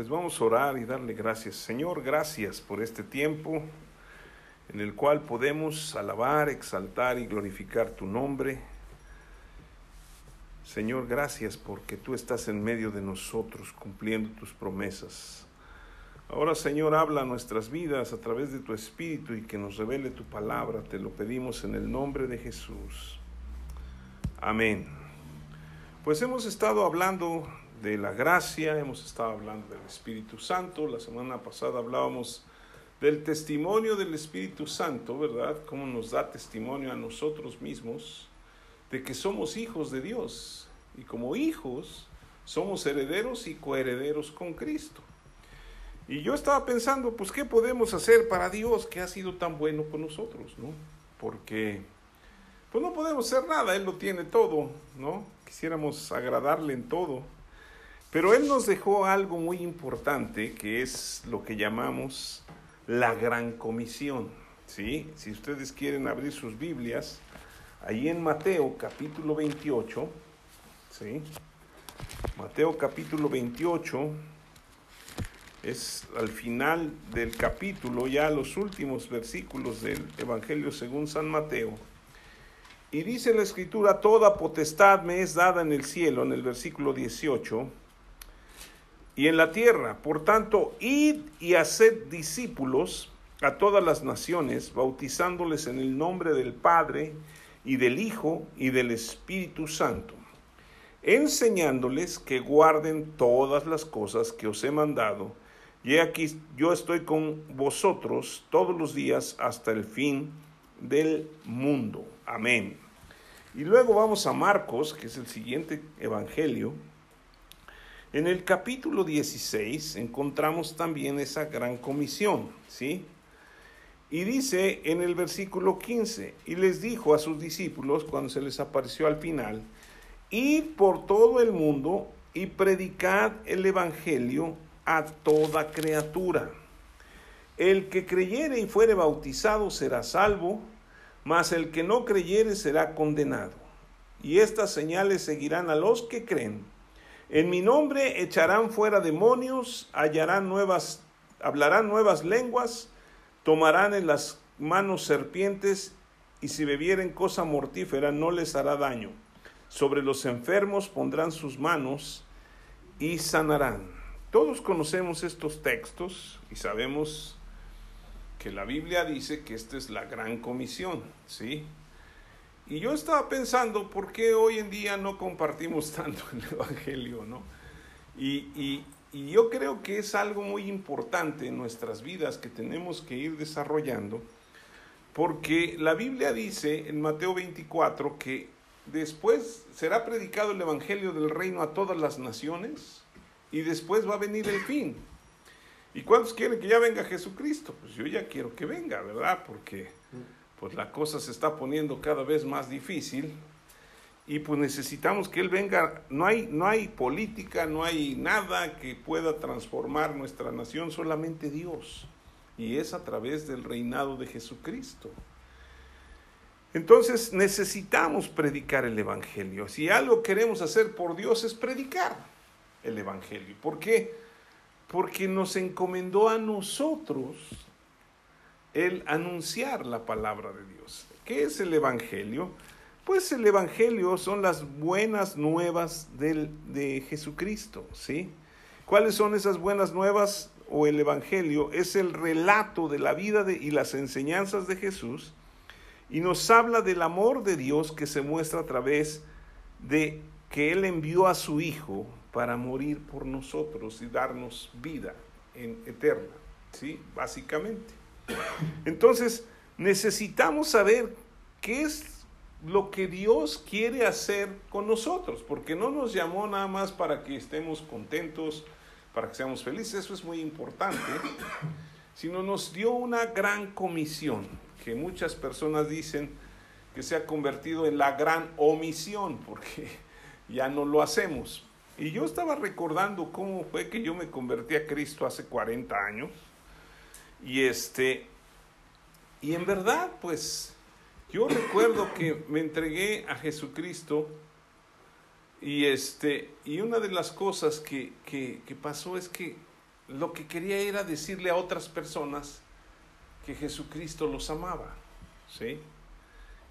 Pues vamos a orar y darle gracias. Señor, gracias por este tiempo en el cual podemos alabar, exaltar y glorificar tu nombre. Señor, gracias porque tú estás en medio de nosotros cumpliendo tus promesas. Ahora, Señor, habla nuestras vidas a través de tu Espíritu y que nos revele tu palabra. Te lo pedimos en el nombre de Jesús. Amén. Pues hemos estado hablando de la gracia, hemos estado hablando del Espíritu Santo, la semana pasada hablábamos del testimonio del Espíritu Santo, ¿verdad? Cómo nos da testimonio a nosotros mismos de que somos hijos de Dios y como hijos somos herederos y coherederos con Cristo. Y yo estaba pensando, pues, ¿qué podemos hacer para Dios que ha sido tan bueno con nosotros, ¿no? Porque, pues no podemos hacer nada, Él lo tiene todo, ¿no? Quisiéramos agradarle en todo. Pero Él nos dejó algo muy importante, que es lo que llamamos la gran comisión. ¿sí? Si ustedes quieren abrir sus Biblias, ahí en Mateo capítulo 28, ¿sí? Mateo capítulo 28 es al final del capítulo, ya los últimos versículos del Evangelio según San Mateo. Y dice la escritura, toda potestad me es dada en el cielo, en el versículo 18, y en la tierra. Por tanto, id y haced discípulos a todas las naciones, bautizándoles en el nombre del Padre y del Hijo y del Espíritu Santo, enseñándoles que guarden todas las cosas que os he mandado. Y aquí yo estoy con vosotros todos los días hasta el fin del mundo. Amén. Y luego vamos a Marcos, que es el siguiente evangelio, en el capítulo 16 encontramos también esa gran comisión, ¿sí? Y dice en el versículo 15, y les dijo a sus discípulos cuando se les apareció al final, id por todo el mundo y predicad el Evangelio a toda criatura. El que creyere y fuere bautizado será salvo, mas el que no creyere será condenado. Y estas señales seguirán a los que creen en mi nombre echarán fuera demonios, hallarán nuevas, hablarán nuevas lenguas, tomarán en las manos serpientes, y si bebieren cosa mortífera no les hará daño. Sobre los enfermos pondrán sus manos y sanarán. Todos conocemos estos textos y sabemos que la Biblia dice que esta es la gran comisión, ¿sí? Y yo estaba pensando, ¿por qué hoy en día no compartimos tanto el Evangelio, no? Y, yo creo que es algo muy importante en nuestras vidas que tenemos que ir desarrollando, porque la Biblia dice en Mateo 24 que después será predicado el Evangelio del reino a todas las naciones y después va a venir el fin. ¿Y cuántos quieren que ya venga Jesucristo? Pues yo ya quiero que venga, ¿verdad? Porque pues la cosa se está poniendo cada vez más difícil y pues necesitamos que Él venga. No hay, no hay política, no hay nada que pueda transformar nuestra nación, solamente Dios. Y es a través del reinado de Jesucristo. Entonces necesitamos predicar el Evangelio. Si algo queremos hacer por Dios es predicar el Evangelio. ¿Por qué? Porque nos encomendó a nosotros el anunciar la palabra de Dios. ¿Qué es el Evangelio? Pues el Evangelio son las buenas nuevas del, de Jesucristo, ¿sí? ¿Cuáles son esas buenas nuevas o el Evangelio? Es el relato de la vida de, y las enseñanzas de Jesús y nos habla del amor de Dios que se muestra a través de que Él envió a su Hijo para morir por nosotros y darnos vida en, eterna, ¿sí? Básicamente. Entonces, necesitamos saber qué es lo que Dios quiere hacer con nosotros, porque no nos llamó nada más para que estemos contentos, para que seamos felices, eso es muy importante, sino nos dio una gran comisión, que muchas personas dicen que se ha convertido en la gran omisión, porque ya no lo hacemos. Y yo estaba recordando cómo fue que yo me convertí a Cristo hace 40 años y este, y en verdad, pues, yo recuerdo que me entregué a Jesucristo y este, y una de las cosas que, que, pasó es que lo que quería era decirle a otras personas que Jesucristo los amaba, ¿sí?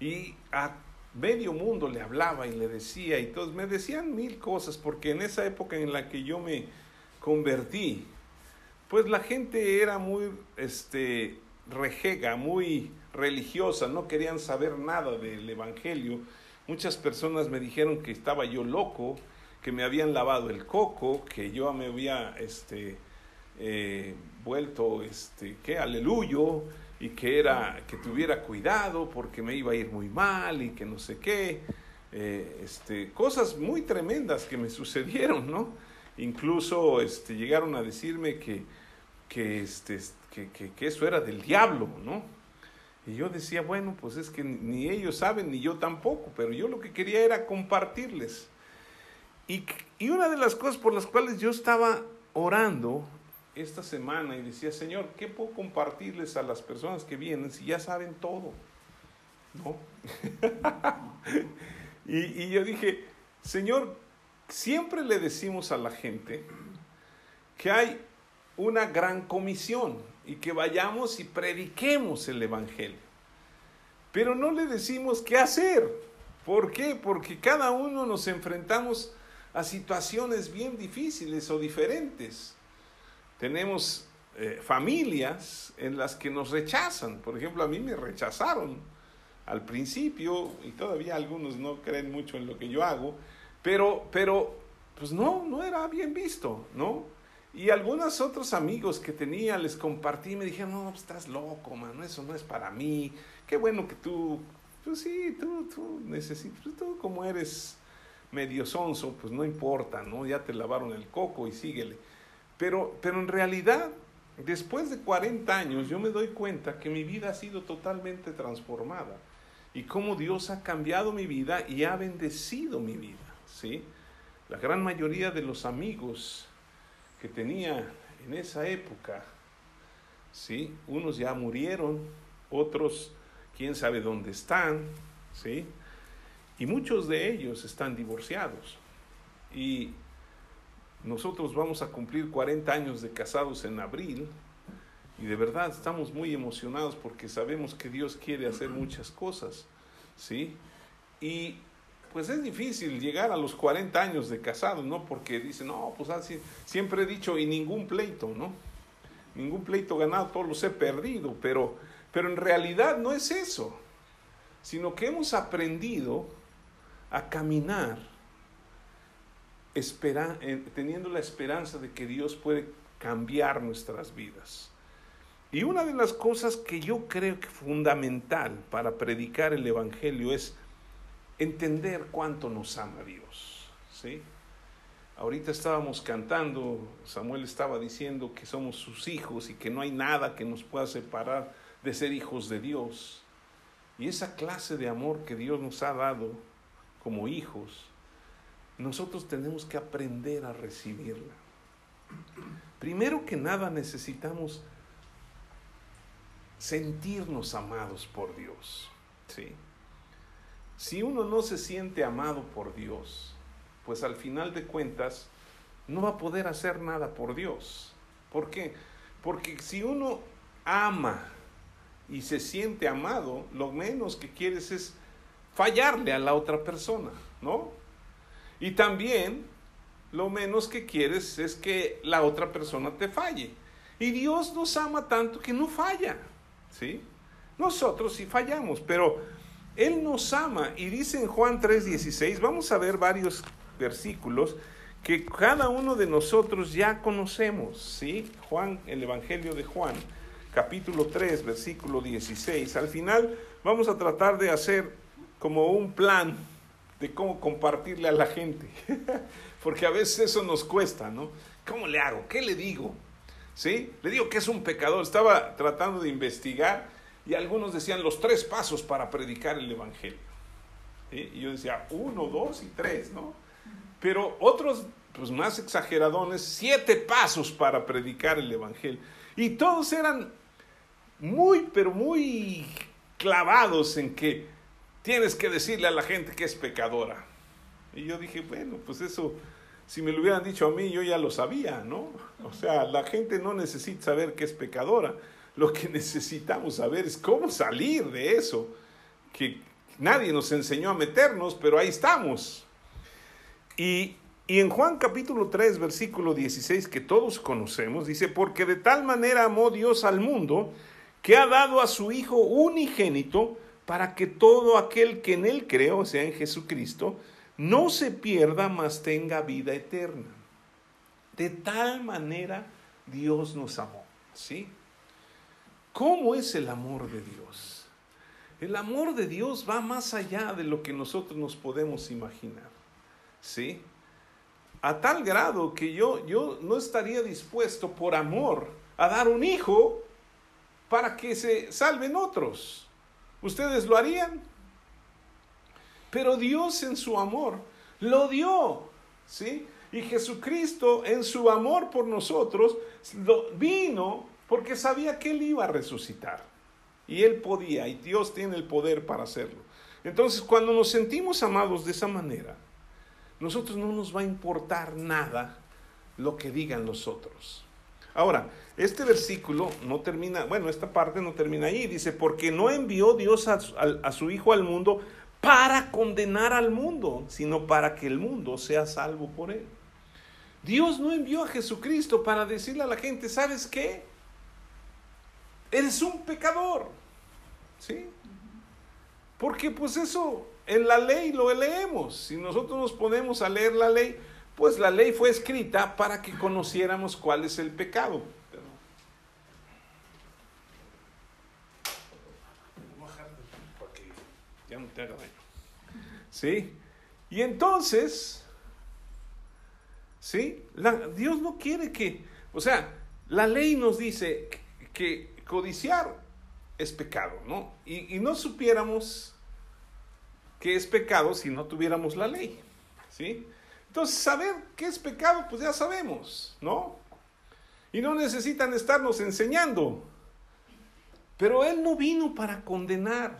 Y a medio mundo le hablaba y le decía, y todos me decían mil cosas, porque en esa época en la que yo me convertí, pues la gente era muy, este, rejega, muy religiosa, no querían saber nada del Evangelio. Muchas personas me dijeron que estaba yo loco, que me habían lavado el coco, que yo me había, este, eh, vuelto, este, que aleluyo, y que era, que tuviera cuidado porque me iba a ir muy mal y que no sé qué, eh, este, cosas muy tremendas que me sucedieron, ¿no? Incluso, este, llegaron a decirme que, que, este, que, que, que eso era del diablo, ¿no? Y yo decía, bueno, pues es que ni ellos saben, ni yo tampoco, pero yo lo que quería era compartirles. Y, y, una de las cosas por las cuales yo estaba orando esta semana y decía, Señor, ¿qué puedo compartirles a las personas que vienen si ya saben todo? ¿No? y, y yo dije, Señor, siempre le decimos a la gente que hay una gran comisión y que vayamos y prediquemos el Evangelio. Pero no le decimos qué hacer. ¿Por qué? Porque cada uno nos enfrentamos a situaciones bien difíciles o diferentes tenemos eh, familias en las que nos rechazan. Por ejemplo, a mí me rechazaron al principio y todavía algunos no creen mucho en lo que yo hago, pero, pero pues no, no era bien visto, ¿no? Y algunos otros amigos que tenía les compartí me dijeron, no, estás loco, mano, eso no es para mí. Qué bueno que tú, pues sí, tú, tú necesitas, tú como eres medio sonso, pues no importa, ¿no? Ya te lavaron el coco y síguele. Pero, pero en realidad, después de 40 años, yo me doy cuenta que mi vida ha sido totalmente transformada y cómo Dios ha cambiado mi vida y ha bendecido mi vida, ¿sí? La gran mayoría de los amigos que tenía en esa época, ¿sí? Unos ya murieron, otros quién sabe dónde están, ¿sí? Y muchos de ellos están divorciados. Y nosotros vamos a cumplir 40 años de casados en abril y de verdad estamos muy emocionados porque sabemos que Dios quiere hacer muchas cosas, ¿sí? Y pues es difícil llegar a los 40 años de casados, ¿no? Porque dicen, no, pues así, siempre he dicho, y ningún pleito, ¿no? Ningún pleito ganado, todos los he perdido, pero, pero en realidad no es eso, sino que hemos aprendido a caminar teniendo la esperanza de que Dios puede cambiar nuestras vidas. Y una de las cosas que yo creo que fundamental para predicar el Evangelio es entender cuánto nos ama Dios. ¿sí? Ahorita estábamos cantando, Samuel estaba diciendo que somos sus hijos y que no hay nada que nos pueda separar de ser hijos de Dios. Y esa clase de amor que Dios nos ha dado como hijos nosotros tenemos que aprender a recibirla. Primero que nada necesitamos sentirnos amados por Dios. ¿sí? Si uno no se siente amado por Dios, pues al final de cuentas no va a poder hacer nada por Dios. ¿Por qué? Porque si uno ama y se siente amado, lo menos que quieres es fallarle a la otra persona, ¿no? Y también lo menos que quieres es que la otra persona te falle. Y Dios nos ama tanto que no falla. ¿sí? Nosotros sí fallamos, pero Él nos ama. Y dice en Juan 3:16, vamos a ver varios versículos que cada uno de nosotros ya conocemos. ¿sí? Juan, el Evangelio de Juan, capítulo 3, versículo 16. Al final vamos a tratar de hacer como un plan de cómo compartirle a la gente. Porque a veces eso nos cuesta, ¿no? ¿Cómo le hago? ¿Qué le digo? ¿Sí? Le digo que es un pecador. Estaba tratando de investigar y algunos decían los tres pasos para predicar el Evangelio. Y yo decía, uno, dos y tres, ¿no? Pero otros, pues más exageradones, siete pasos para predicar el Evangelio. Y todos eran muy, pero muy clavados en que tienes que decirle a la gente que es pecadora. Y yo dije, bueno, pues eso si me lo hubieran dicho a mí, yo ya lo sabía, ¿no? O sea, la gente no necesita saber que es pecadora. Lo que necesitamos saber es cómo salir de eso, que nadie nos enseñó a meternos, pero ahí estamos. Y, y en Juan capítulo 3, versículo 16, que todos conocemos, dice, porque de tal manera amó Dios al mundo, que ha dado a su Hijo unigénito, para que todo aquel que en él cree, o sea, en Jesucristo, no se pierda, mas tenga vida eterna. De tal manera Dios nos amó, ¿sí? ¿Cómo es el amor de Dios? El amor de Dios va más allá de lo que nosotros nos podemos imaginar. ¿Sí? A tal grado que yo, yo no estaría dispuesto por amor a dar un hijo para que se salven otros. ¿Ustedes lo harían? Pero Dios en su amor lo dio. ¿Sí? Y Jesucristo en su amor por nosotros vino porque sabía que Él iba a resucitar. Y Él podía, y Dios tiene el poder para hacerlo. Entonces, cuando nos sentimos amados de esa manera, nosotros no nos va a importar nada lo que digan los otros. Ahora, este versículo no termina, bueno, esta parte no termina ahí, dice, porque no envió Dios a, a, su Hijo al mundo para condenar al mundo, sino para que el mundo sea salvo por él. Dios no envió a Jesucristo para decirle a la gente, ¿sabes qué? Eres un pecador. ¿Sí? Porque pues eso en la ley lo leemos. Si nosotros nos ponemos a leer la ley, pues la ley fue escrita para que conociéramos cuál es el pecado. ¿Sí? Y entonces, ¿sí? Dios no quiere que, o sea, la ley nos dice que codiciar es pecado, ¿no? Y, no supiéramos que es pecado si no tuviéramos la ley, ¿sí? Entonces, saber qué es pecado, pues ya sabemos, ¿no? Y no necesitan estarnos enseñando. Pero Él no vino para condenar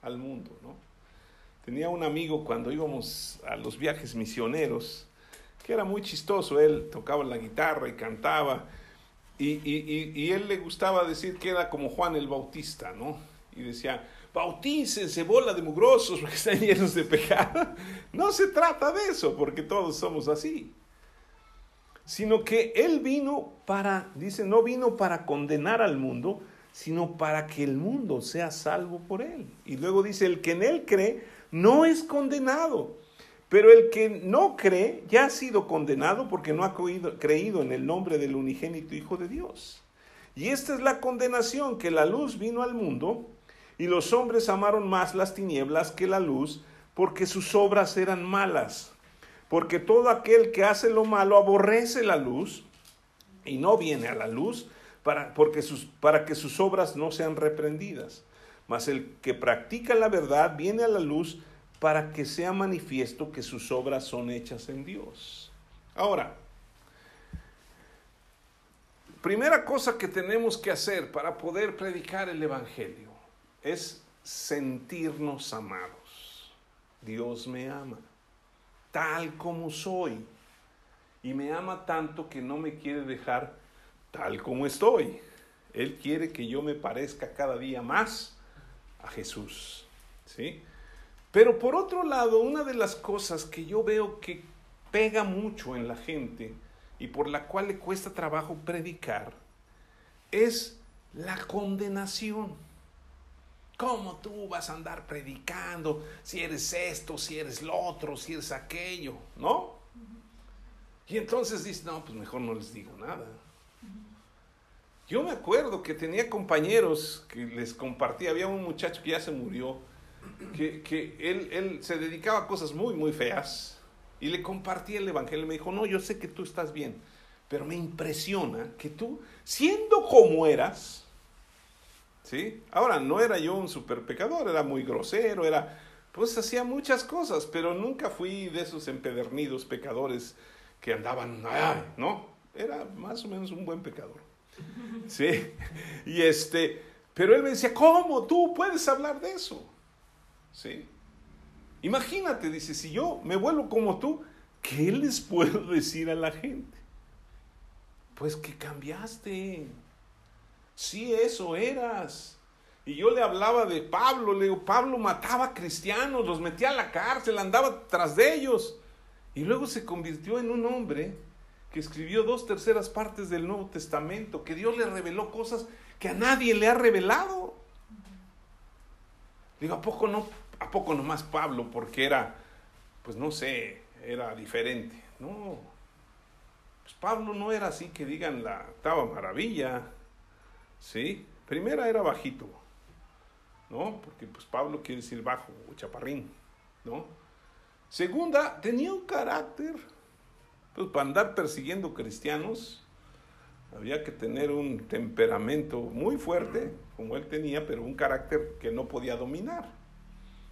al mundo, ¿no? Tenía un amigo cuando íbamos a los viajes misioneros, que era muy chistoso, él tocaba la guitarra y cantaba, y, y, y, él le gustaba decir que era como Juan el Bautista, ¿no? Y decía, bautícense, bola de mugrosos, porque están llenos de pecado. No se trata de eso, porque todos somos así. Sino que Él vino para, dice, no vino para condenar al mundo, sino para que el mundo sea salvo por Él. Y luego dice, el que en Él cree no es condenado pero el que no cree ya ha sido condenado porque no ha creído en el nombre del unigénito Hijo de Dios. Y esta es la condenación, que la luz vino al mundo y los hombres amaron más las tinieblas que la luz porque sus obras eran malas. Porque todo aquel que hace lo malo aborrece la luz y no viene a la luz para, porque sus, para que sus obras no sean reprendidas. Mas el que practica la verdad viene a la luz para que sea manifiesto que sus obras son hechas en Dios. Ahora, primera cosa que tenemos que hacer para poder predicar el Evangelio es sentirnos amados. Dios me ama, tal como soy, y me ama tanto que no me quiere dejar tal como estoy. Él quiere que yo me parezca cada día más a Jesús. ¿Sí? Pero por otro lado, una de las cosas que yo veo que pega mucho en la gente y por la cual le cuesta trabajo predicar es la condenación. ¿Cómo tú vas a andar predicando si eres esto, si eres lo otro, si eres aquello? ¿No? Y entonces dice, no, pues mejor no les digo nada. Yo me acuerdo que tenía compañeros que les compartía, había un muchacho que ya se murió, que, él, él, se dedicaba a cosas muy, muy feas y le compartí el Evangelio. Me dijo, no, yo sé que tú estás bien, pero me impresiona que tú, siendo como eras, ¿sí? Ahora, no era yo un super pecador, era muy grosero, era, pues hacía muchas cosas, pero nunca fui de esos empedernidos pecadores que andaban, ¿no? Era más o menos un buen pecador. Sí, y este, pero él me decía, ¿cómo tú puedes hablar de eso? ¿Sí? Imagínate, dice, si yo me vuelvo como tú, ¿qué les puedo decir a la gente? Pues que cambiaste. Sí, eso eras. Y yo le hablaba de Pablo, le digo, Pablo mataba cristianos, los metía a la cárcel, andaba tras de ellos. Y luego se convirtió en un hombre que escribió dos terceras partes del Nuevo Testamento, que Dios le reveló cosas que a nadie le ha revelado. Digo, ¿a poco no? ¿A poco nomás Pablo? Porque era, pues no sé, era diferente. No, pues Pablo no era así que digan la estaba maravilla. ¿Sí? Primera era bajito, ¿no? Porque pues Pablo quiere decir bajo o chaparrín, ¿no? Segunda, tenía un carácter, pues para andar persiguiendo cristianos, había que tener un temperamento muy fuerte, como él tenía, pero un carácter que no podía dominar.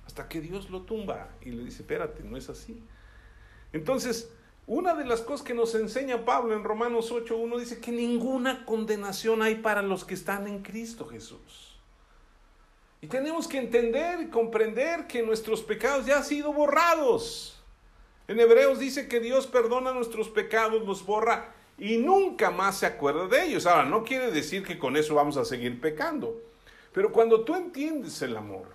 Hasta que Dios lo tumba y le dice, espérate, no es así. Entonces, una de las cosas que nos enseña Pablo en Romanos 8.1 dice que ninguna condenación hay para los que están en Cristo Jesús. Y tenemos que entender y comprender que nuestros pecados ya han sido borrados. En Hebreos dice que Dios perdona nuestros pecados, los borra y nunca más se acuerda de ellos. Ahora, no quiere decir que con eso vamos a seguir pecando. Pero cuando tú entiendes el amor,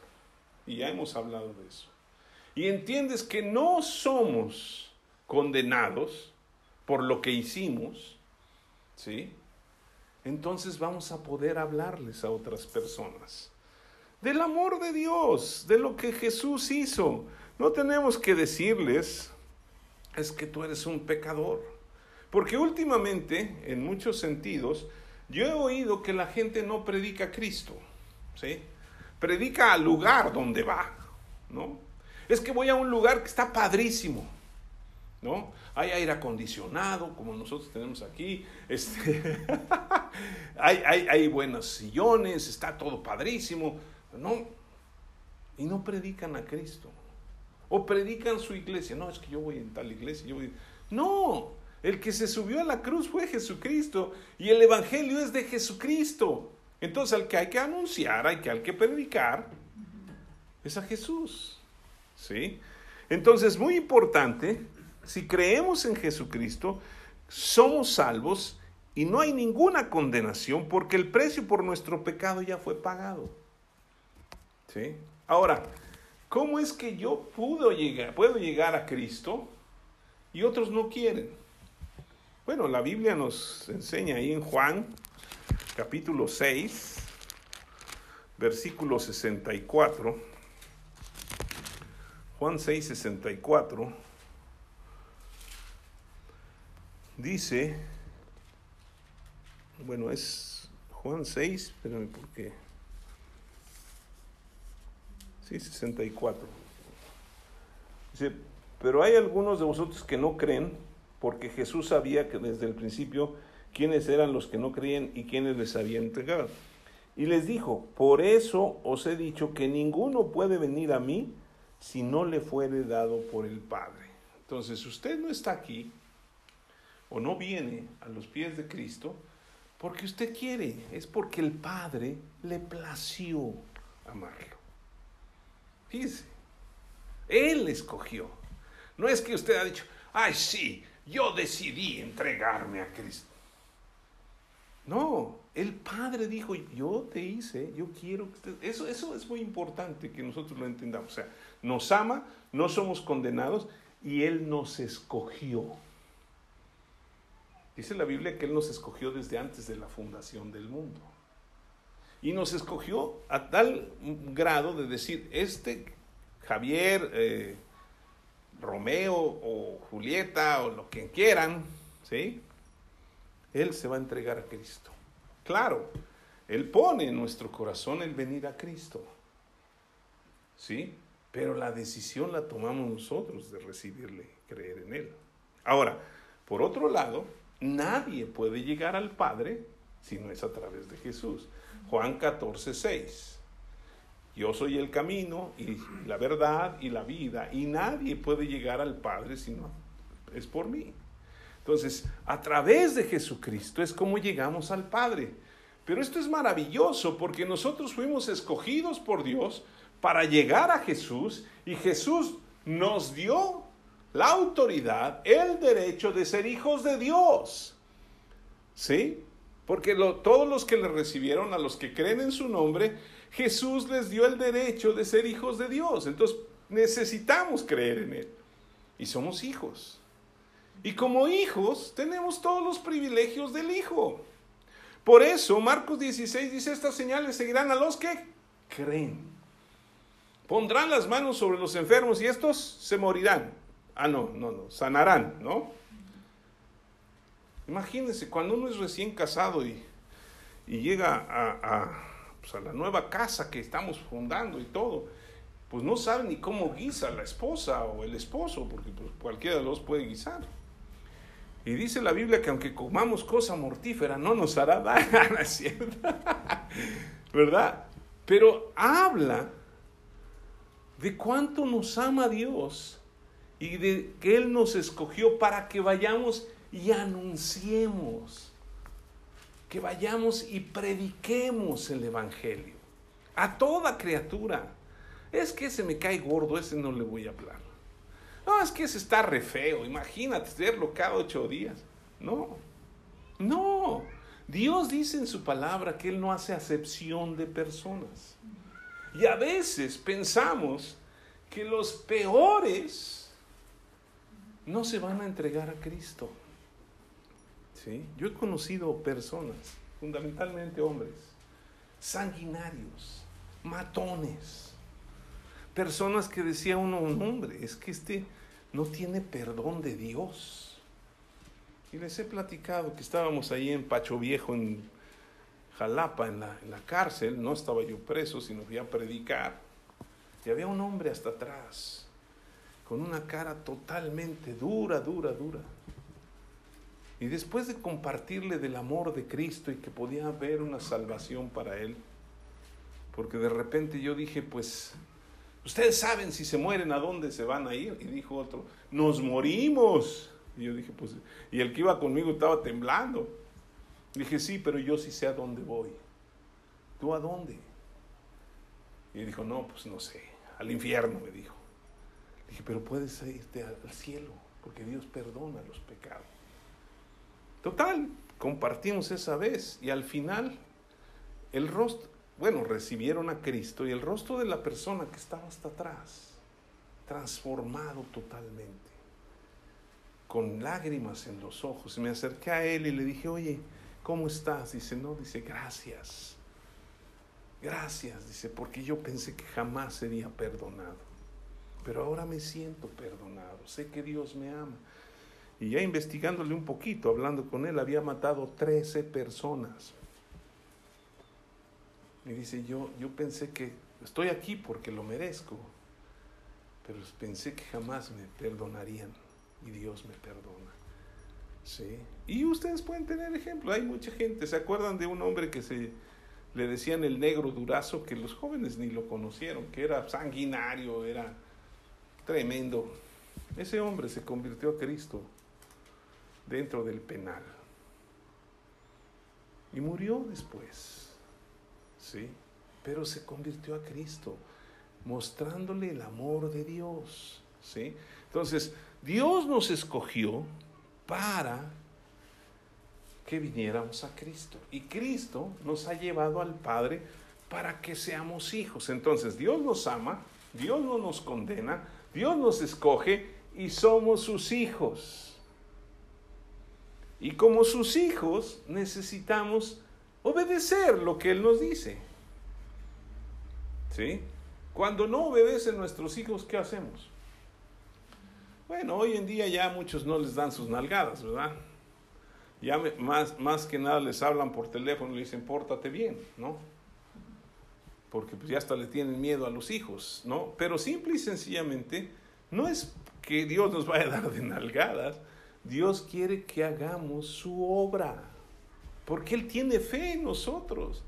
y ya hemos hablado de eso, y entiendes que no somos condenados por lo que hicimos, ¿sí? Entonces vamos a poder hablarles a otras personas del amor de Dios, de lo que Jesús hizo. No tenemos que decirles, es que tú eres un pecador. Porque últimamente, en muchos sentidos, yo he oído que la gente no predica a Cristo, ¿sí? Predica al lugar donde va, ¿no? Es que voy a un lugar que está padrísimo, ¿no? Hay aire acondicionado, como nosotros tenemos aquí, este, hay, hay, hay buenos sillones, está todo padrísimo, ¿no? Y no predican a Cristo. O predican su iglesia. No, es que yo voy en tal iglesia. Yo voy... No, el que se subió a la cruz fue Jesucristo y el Evangelio es de Jesucristo. Entonces al que hay que anunciar, hay que, hay que predicar, es a Jesús. ¿Sí? Entonces, muy importante si creemos en Jesucristo, somos salvos y no hay ninguna condenación porque el precio por nuestro pecado ya fue pagado. ¿Sí? Ahora, ¿cómo es que yo puedo llegar, puedo llegar a Cristo y otros no quieren? Bueno, la Biblia nos enseña ahí en Juan capítulo 6, versículo 64. Juan 6, 64 dice, bueno, es Juan 6, espérame por qué. Sí, 64. Dice, pero hay algunos de vosotros que no creen, porque Jesús sabía que desde el principio quiénes eran los que no creían y quiénes les habían entregado. Y les dijo, por eso os he dicho que ninguno puede venir a mí si no le fuere dado por el Padre. Entonces, usted no está aquí o no viene a los pies de Cristo porque usted quiere, es porque el Padre le plació amarlo. Fíjese, Él escogió. No es que usted ha dicho, ay sí, yo decidí entregarme a Cristo. No, el Padre dijo, yo te hice, yo quiero que. Eso, eso es muy importante que nosotros lo entendamos. O sea, nos ama, no somos condenados y Él nos escogió. Dice la Biblia que Él nos escogió desde antes de la fundación del mundo. Y nos escogió a tal grado de decir, este Javier, eh, Romeo o Julieta o lo que quieran, ¿sí? Él se va a entregar a Cristo. Claro, Él pone en nuestro corazón el venir a Cristo. ¿Sí? Pero la decisión la tomamos nosotros de recibirle, creer en Él. Ahora, por otro lado, Nadie puede llegar al Padre si no es a través de Jesús. Juan 14, 6. Yo soy el camino y la verdad y la vida y nadie puede llegar al Padre si no es por mí. Entonces, a través de Jesucristo es como llegamos al Padre. Pero esto es maravilloso porque nosotros fuimos escogidos por Dios para llegar a Jesús y Jesús nos dio la autoridad, el derecho de ser hijos de Dios. ¿Sí? Porque todos los que le recibieron, a los que creen en su nombre, Jesús les dio el derecho de ser hijos de Dios. Entonces necesitamos creer en Él. Y somos hijos. Y como hijos tenemos todos los privilegios del Hijo. Por eso Marcos 16 dice, estas señales seguirán a los que creen. Pondrán las manos sobre los enfermos y estos se morirán. Ah, no, no, no, sanarán, ¿no? Imagínense, cuando uno es recién casado y, llega pues, a, la nueva casa que estamos fundando y todo, pues no sabe ni cómo guisa la esposa o el esposo, porque pues, cualquiera de los puede guisar. Y dice la Biblia que aunque comamos cosa mortífera, no nos hará daño, cierto? ¿Verdad? Pero habla de cuánto nos ama Dios y de que Él nos escogió para que vayamos y anunciemos, que vayamos y prediquemos el Evangelio a toda criatura. Es que ese me cae gordo, ese no le voy a hablar. No, es que ese está re feo, imagínate verlo cada ocho días. No, no. Dios dice en su palabra que Él no hace acepción de personas. Y a veces pensamos que los peores no se van a entregar a Cristo. Yo he conocido personas, fundamentalmente hombres, sanguinarios, matones, personas que decía uno, un hombre, es que este no tiene perdón de Dios. Y les he platicado que estábamos ahí en Pacho Viejo, en Jalapa, en la, en la cárcel, no estaba yo preso, sino fui a predicar. Y había un hombre hasta atrás, con una cara totalmente dura, dura, dura. Y después de compartirle del amor de Cristo y que podía haber una salvación para él, porque de repente yo dije, pues, ustedes saben si se mueren a dónde se van a ir. Y dijo otro, nos morimos. Y yo dije, pues, y el que iba conmigo estaba temblando. dije, sí, pero yo sí sé a dónde voy. ¿Tú a dónde? Y dijo, no, pues no sé, al infierno, me dijo. dije, pero puedes irte al cielo, porque Dios perdona los pecados. Total, compartimos esa vez y al final el rostro, bueno, recibieron a Cristo y el rostro de la persona que estaba hasta atrás, transformado totalmente, con lágrimas en los ojos. Me acerqué a él y le dije, oye, ¿cómo estás? Dice, no, dice, gracias. Gracias, dice, porque yo pensé que jamás sería perdonado. Pero ahora me siento perdonado. Sé que Dios me ama. Y ya investigándole un poquito, hablando con él, había matado 13 personas. Y dice, yo, yo pensé que estoy aquí porque lo merezco, pero pensé que jamás me perdonarían y Dios me perdona. ¿Sí? Y ustedes pueden tener ejemplo, hay mucha gente, ¿se acuerdan de un hombre que se le decían el negro durazo, que los jóvenes ni lo conocieron, que era sanguinario, era tremendo? Ese hombre se convirtió a Cristo dentro del penal. Y murió después, ¿sí? Pero se convirtió a Cristo, mostrándole el amor de Dios, ¿sí? Entonces, Dios nos escogió para que viniéramos a Cristo. Y Cristo nos ha llevado al Padre para que seamos hijos. Entonces, Dios nos ama, Dios no nos condena, Dios nos escoge y somos sus hijos. Y como sus hijos necesitamos obedecer lo que Él nos dice. ¿Sí? Cuando no obedecen nuestros hijos, ¿qué hacemos? Bueno, hoy en día ya muchos no les dan sus nalgadas, ¿verdad? Ya más, más que nada les hablan por teléfono y le dicen, pórtate bien, ¿no? Porque pues ya hasta le tienen miedo a los hijos, ¿no? Pero simple y sencillamente, no es que Dios nos vaya a dar de nalgadas, Dios quiere que hagamos su obra, porque Él tiene fe en nosotros.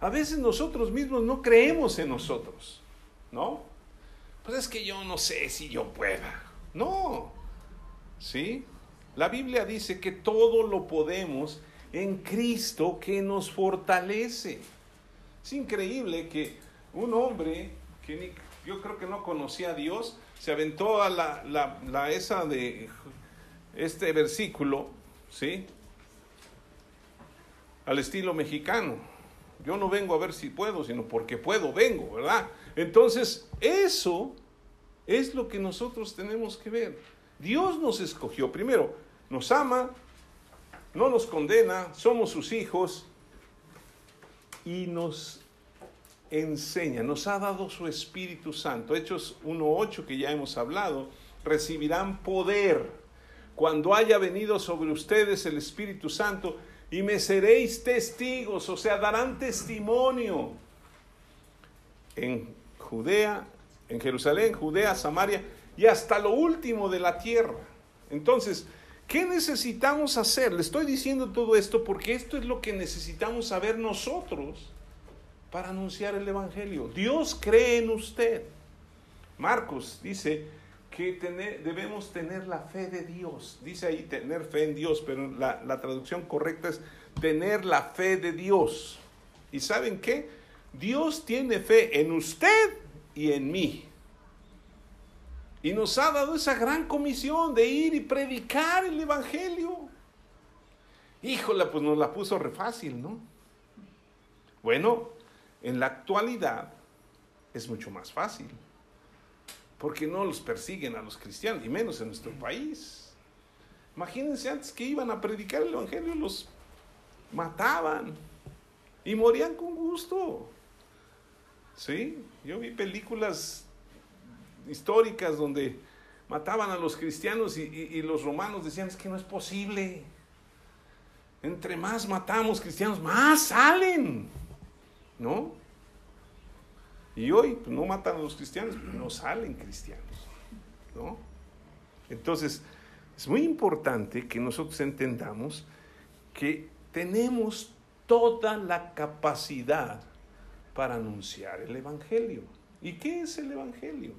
A veces nosotros mismos no creemos en nosotros, ¿no? Pues es que yo no sé si yo pueda. No, ¿sí? La Biblia dice que todo lo podemos en Cristo que nos fortalece. Es increíble que un hombre que yo creo que no conocía a Dios se aventó a la, la, esa de este versículo, ¿sí? Al estilo mexicano. Yo no vengo a ver si puedo, sino porque puedo, vengo, ¿verdad? Entonces, eso es lo que nosotros tenemos que ver. Dios nos escogió, primero, nos ama, no nos condena, somos sus hijos y nos enseña, nos ha dado su Espíritu Santo. Hechos 1.8 que ya hemos hablado, recibirán poder cuando haya venido sobre ustedes el Espíritu Santo y me seréis testigos, o sea, darán testimonio en Judea, en Jerusalén, Judea, Samaria y hasta lo último de la tierra. Entonces, ¿qué necesitamos hacer? Le estoy diciendo todo esto porque esto es lo que necesitamos saber nosotros para anunciar el Evangelio. Dios cree en usted. Marcos dice que debemos tener la fe de Dios. Dice ahí tener fe en Dios, pero la, la traducción correcta es tener la fe de Dios. ¿Y saben qué? Dios tiene fe en usted y en mí. Y nos ha dado esa gran comisión de ir y predicar el Evangelio. Híjole, pues nos la puso re fácil, ¿no? Bueno, en la actualidad es mucho más fácil, porque no los persiguen a los cristianos, y menos en nuestro país. Imagínense antes que iban a predicar el Evangelio, los mataban y morían con gusto. ¿Sí? Yo vi películas históricas donde mataban a los cristianos y, los romanos decían, es que no es posible. Entre más matamos cristianos, más salen. ¿No? Y hoy pues, no matan a los cristianos, no salen cristianos. ¿No? Entonces, es muy importante que nosotros entendamos que tenemos toda la capacidad para anunciar el Evangelio. ¿Y qué es el Evangelio?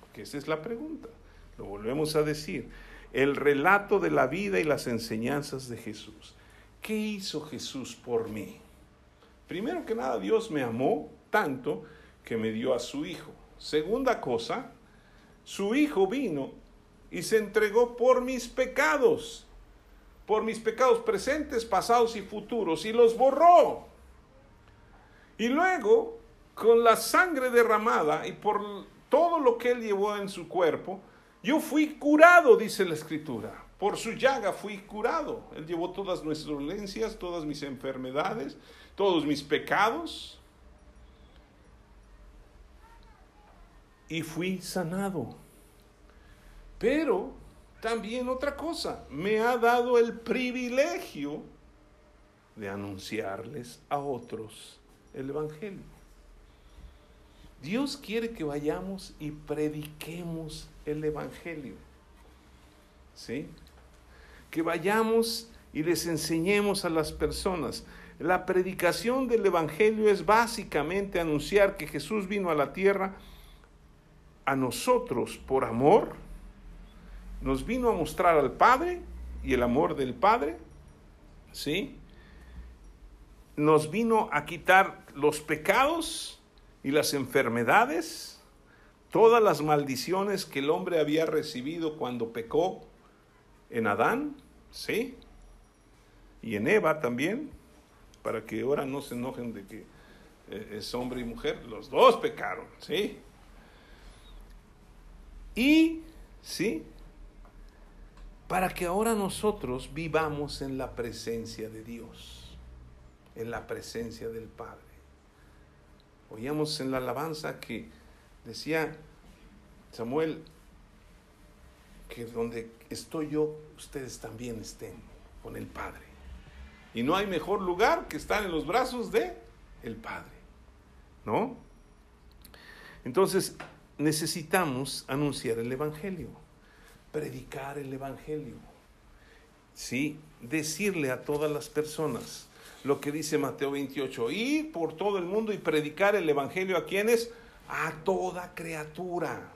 Porque esa es la pregunta. Lo volvemos a decir. El relato de la vida y las enseñanzas de Jesús. ¿Qué hizo Jesús por mí? Primero que nada, Dios me amó tanto que me dio a su Hijo. Segunda cosa, su Hijo vino y se entregó por mis pecados, por mis pecados presentes, pasados y futuros, y los borró. Y luego, con la sangre derramada y por todo lo que él llevó en su cuerpo, yo fui curado, dice la escritura. Por su llaga fui curado. Él llevó todas nuestras dolencias, todas mis enfermedades, todos mis pecados. Y fui sanado. Pero también otra cosa, me ha dado el privilegio de anunciarles a otros el Evangelio. Dios quiere que vayamos y prediquemos el Evangelio. ¿Sí? Que vayamos y les enseñemos a las personas. La predicación del Evangelio es básicamente anunciar que Jesús vino a la tierra a nosotros por amor, nos vino a mostrar al Padre y el amor del Padre, ¿sí? Nos vino a quitar los pecados y las enfermedades, todas las maldiciones que el hombre había recibido cuando pecó en Adán, ¿sí? Y en Eva también, para que ahora no se enojen de que eh, es hombre y mujer, los dos pecaron, ¿sí? Y, ¿sí? Para que ahora nosotros vivamos en la presencia de Dios en la presencia del Padre. Oíamos en la alabanza que decía Samuel que donde estoy yo, ustedes también estén con el Padre. Y no hay mejor lugar que estar en los brazos de el Padre. ¿No? Entonces, necesitamos anunciar el Evangelio, predicar el Evangelio. Sí, decirle a todas las personas, lo que dice Mateo 28, ir por todo el mundo y predicar el Evangelio a quienes? A toda criatura.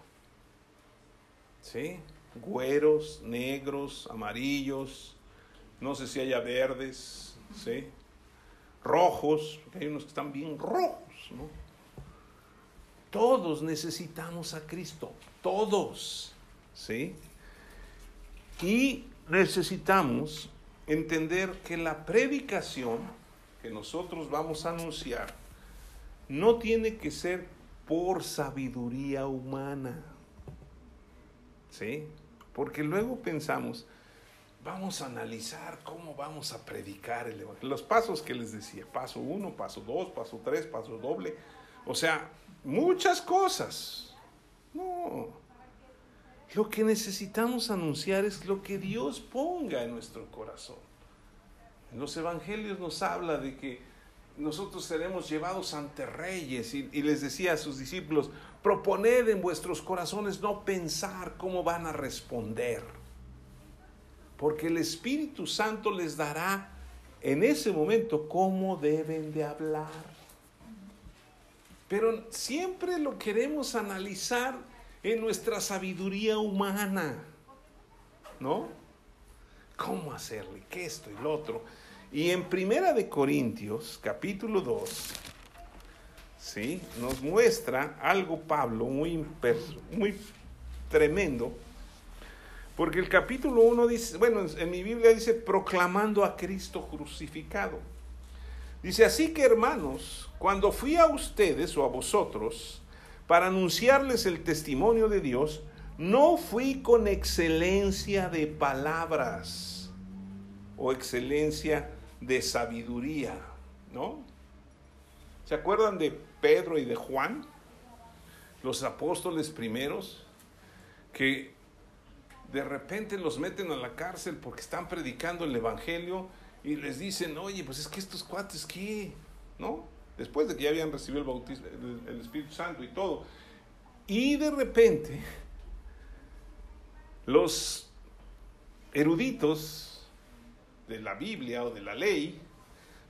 ¿Sí? Güeros, negros, amarillos, no sé si haya verdes, ¿sí? Rojos, hay unos que están bien rojos, ¿no? Todos necesitamos a Cristo, todos, ¿sí? Y necesitamos entender que la predicación que nosotros vamos a anunciar no tiene que ser por sabiduría humana. ¿Sí? Porque luego pensamos, vamos a analizar cómo vamos a predicar el Evangelio. Los pasos que les decía, paso uno, paso dos, paso tres, paso doble. O sea, muchas cosas. No. Lo que necesitamos anunciar es lo que Dios ponga en nuestro corazón. En los evangelios nos habla de que nosotros seremos llevados ante reyes y, les decía a sus discípulos, proponed en vuestros corazones no pensar cómo van a responder, porque el Espíritu Santo les dará en ese momento cómo deben de hablar. Pero siempre lo queremos analizar en nuestra sabiduría humana, ¿no? ¿Cómo hacerle? ¿Qué esto y lo otro? Y en Primera de Corintios, capítulo 2, ¿sí? Nos muestra algo Pablo muy, muy tremendo, porque el capítulo 1 dice, bueno, en mi Biblia dice proclamando a Cristo crucificado. Dice, así que hermanos, cuando fui a ustedes o a vosotros para anunciarles el testimonio de Dios, no fui con excelencia de palabras o excelencia de sabiduría, ¿no? ¿Se acuerdan de Pedro y de Juan? Los apóstoles primeros, que de repente los meten a la cárcel porque están predicando el Evangelio y les dicen, oye, pues es que estos cuates, ¿qué? ¿No? Después de que ya habían recibido el bautismo, el Espíritu Santo y todo. Y de repente, los eruditos de la Biblia o de la ley,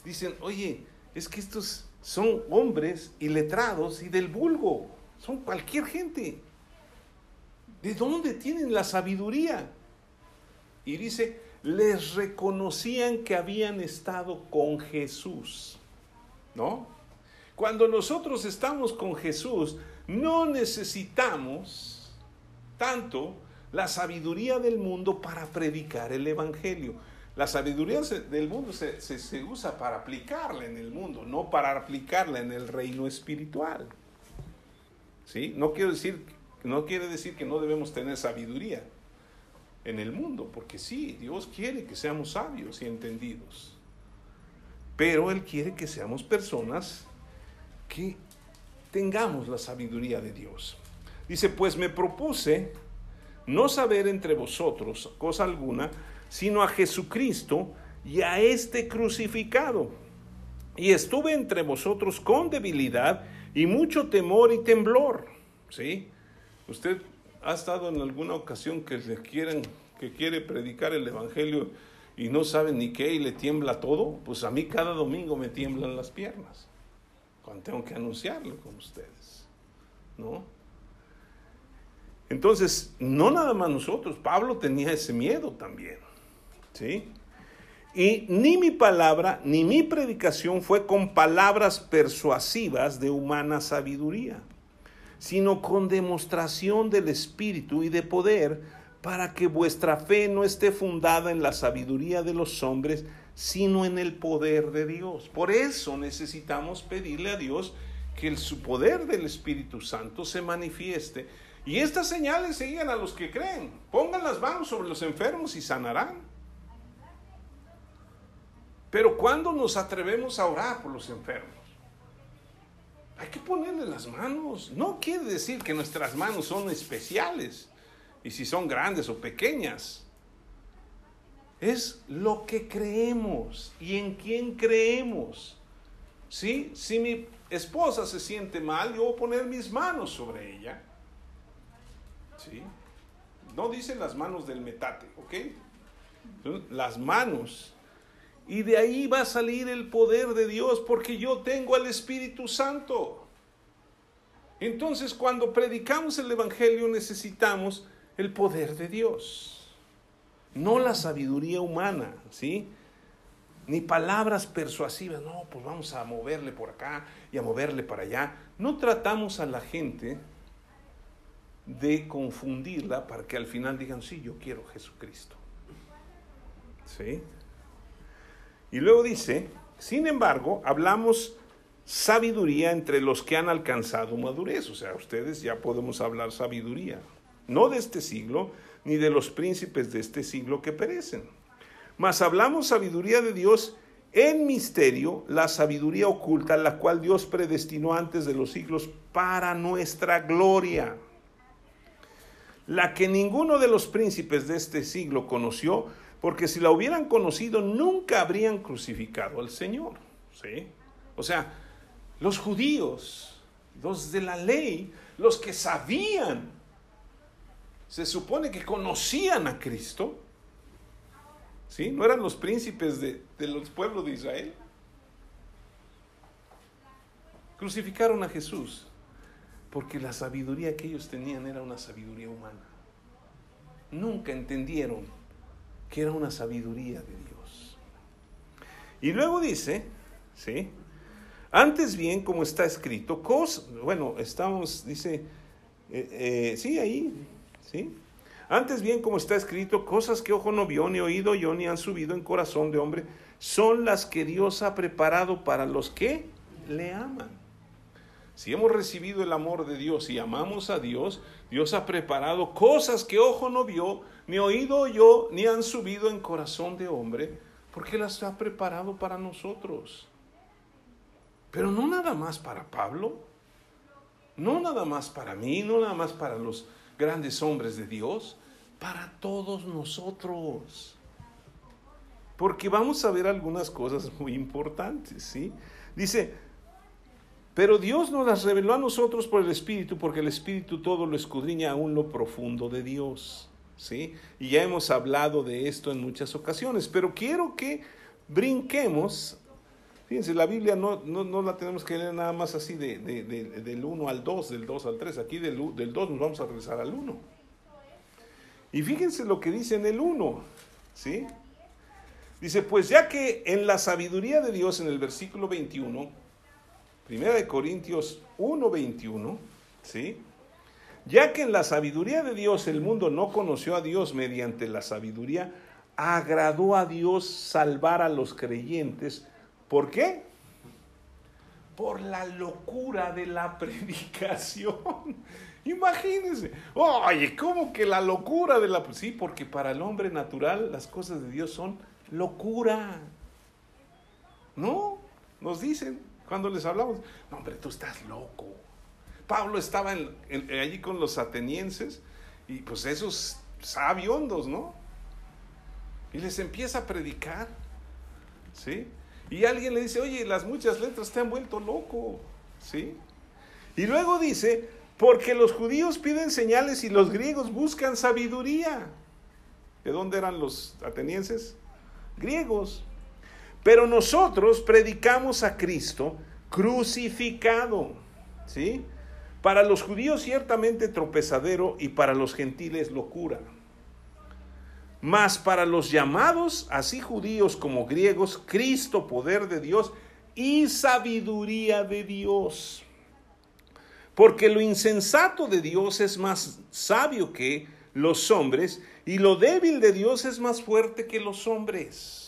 dicen, oye, es que estos son hombres iletrados y del vulgo, son cualquier gente. ¿De dónde tienen la sabiduría? Y dice, les reconocían que habían estado con Jesús, ¿no? Cuando nosotros estamos con Jesús, no necesitamos tanto la sabiduría del mundo para predicar el Evangelio. La sabiduría del mundo se, usa para aplicarla en el mundo, no para aplicarla en el reino espiritual. ¿Sí? No, quiero decir, no quiere decir que no debemos tener sabiduría en el mundo, porque sí, Dios quiere que seamos sabios y entendidos. Pero Él quiere que seamos personas que tengamos la sabiduría de Dios. Dice, pues me propuse no saber entre vosotros cosa alguna, sino a Jesucristo y a este crucificado. Y estuve entre vosotros con debilidad y mucho temor y temblor. ¿Sí? Usted ha estado en alguna ocasión que quieren, que quiere predicar el evangelio y no sabe ni qué y le tiembla todo, pues a mí cada domingo me tiemblan las piernas cuando tengo que anunciarlo con ustedes, ¿no? Entonces, no nada más nosotros, Pablo tenía ese miedo también. ¿Sí? Y ni mi palabra ni mi predicación fue con palabras persuasivas de humana sabiduría, sino con demostración del Espíritu y de poder, para que vuestra fe no esté fundada en la sabiduría de los hombres, sino en el poder de Dios. Por eso necesitamos pedirle a Dios que el, su poder del Espíritu Santo se manifieste. Y estas señales seguían a los que creen. Pongan las manos sobre los enfermos y sanarán. Pero cuando nos atrevemos a orar por los enfermos? Hay que ponerle las manos. No quiere decir que nuestras manos son especiales y si son grandes o pequeñas. Es lo que creemos y en quién creemos. ¿Sí? Si mi esposa se siente mal, yo voy a poner mis manos sobre ella. ¿Sí? No dicen las manos del metate, ¿ok? Las manos y de ahí va a salir el poder de Dios porque yo tengo al Espíritu Santo. Entonces cuando predicamos el Evangelio necesitamos el poder de Dios, no la sabiduría humana, ¿sí? ni palabras persuasivas, no, pues vamos a moverle por acá y a moverle para allá. No tratamos a la gente de confundirla para que al final digan, sí, yo quiero Jesucristo. ¿Sí? Y luego dice, sin embargo, hablamos sabiduría entre los que han alcanzado madurez. O sea, ustedes ya podemos hablar sabiduría. No de este siglo, ni de los príncipes de este siglo que perecen. Mas hablamos sabiduría de Dios en misterio, la sabiduría oculta, la cual Dios predestinó antes de los siglos para nuestra gloria. La que ninguno de los príncipes de este siglo conoció, porque si la hubieran conocido nunca habrían crucificado al Señor. ¿Sí? O sea, los judíos, los de la ley, los que sabían, se supone que conocían a Cristo, ¿sí? ¿No eran los príncipes de, de los pueblos de Israel? Crucificaron a Jesús porque la sabiduría que ellos tenían era una sabiduría humana. Nunca entendieron que era una sabiduría de Dios. Y luego dice, ¿sí? Antes bien, como está escrito, bueno, estamos, dice, eh, eh, sí, ahí, sí. Antes bien, como está escrito, cosas que ojo no vio, ni oído yo, ni han subido en corazón de hombre, son las que Dios ha preparado para los que le aman. Si hemos recibido el amor de Dios y amamos a Dios, Dios ha preparado cosas que ojo no vio, ni oído yo, ni han subido en corazón de hombre, porque las ha preparado para nosotros. Pero no nada más para Pablo, no nada más para mí, no nada más para los grandes hombres de Dios, para todos nosotros. Porque vamos a ver algunas cosas muy importantes, ¿sí? Dice, pero Dios nos las reveló a nosotros por el Espíritu, porque el Espíritu todo lo escudriña aún lo profundo de Dios. ¿sí? Y ya hemos hablado de esto en muchas ocasiones, pero quiero que brinquemos. Fíjense, la Biblia no, no, la tenemos que leer nada más así de, del 1 al 2, del 2 al 3. Aquí del, del 2 nos vamos a regresar al 1. Y fíjense lo que dice en el 1, ¿sí? Dice, pues ya que en la sabiduría de Dios, en el versículo 21, Primera de Corintios 1, 21, ¿sí? Ya que en la sabiduría de Dios el mundo no conoció a Dios mediante la sabiduría, agradó a Dios salvar a los creyentes. ¿Por qué? Por la locura de la predicación. Imagínense. Oye, ¿cómo que la locura de la... Sí, porque para el hombre natural las cosas de Dios son locura. ¿No? Nos dicen cuando les hablamos. No, hombre, tú estás loco. Pablo estaba allí con los atenienses y pues esos sabiondos, ¿no? Y les empieza a predicar, ¿sí? Y alguien le dice, oye, las muchas letras te han vuelto loco, ¿sí? Y luego dice, porque los judíos piden señales y los griegos buscan sabiduría. ¿De dónde eran los atenienses? Griegos. Pero nosotros predicamos a Cristo crucificado, ¿sí? Para los judíos ciertamente tropezadero y para los gentiles locura. Mas para los llamados, así judíos como griegos, Cristo, poder de Dios y sabiduría de Dios. Porque lo insensato de Dios es más sabio que los hombres y lo débil de Dios es más fuerte que los hombres.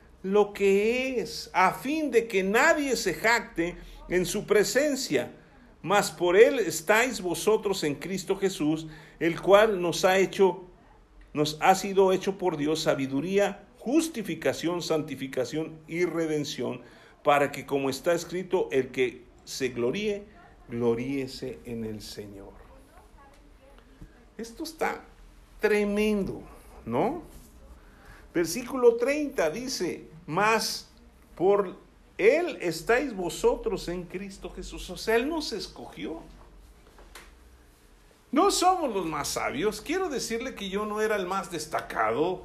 lo que es, a fin de que nadie se jacte en su presencia mas por él estáis vosotros en Cristo Jesús, el cual nos ha hecho, nos ha sido hecho por Dios sabiduría, justificación, santificación y redención, para que como está escrito, el que se gloríe, gloríese en el Señor. Esto está tremendo, ¿no? Versículo 30 dice, más por Él estáis vosotros en Cristo Jesús. O sea, Él nos escogió. No somos los más sabios. Quiero decirle que yo no era el más destacado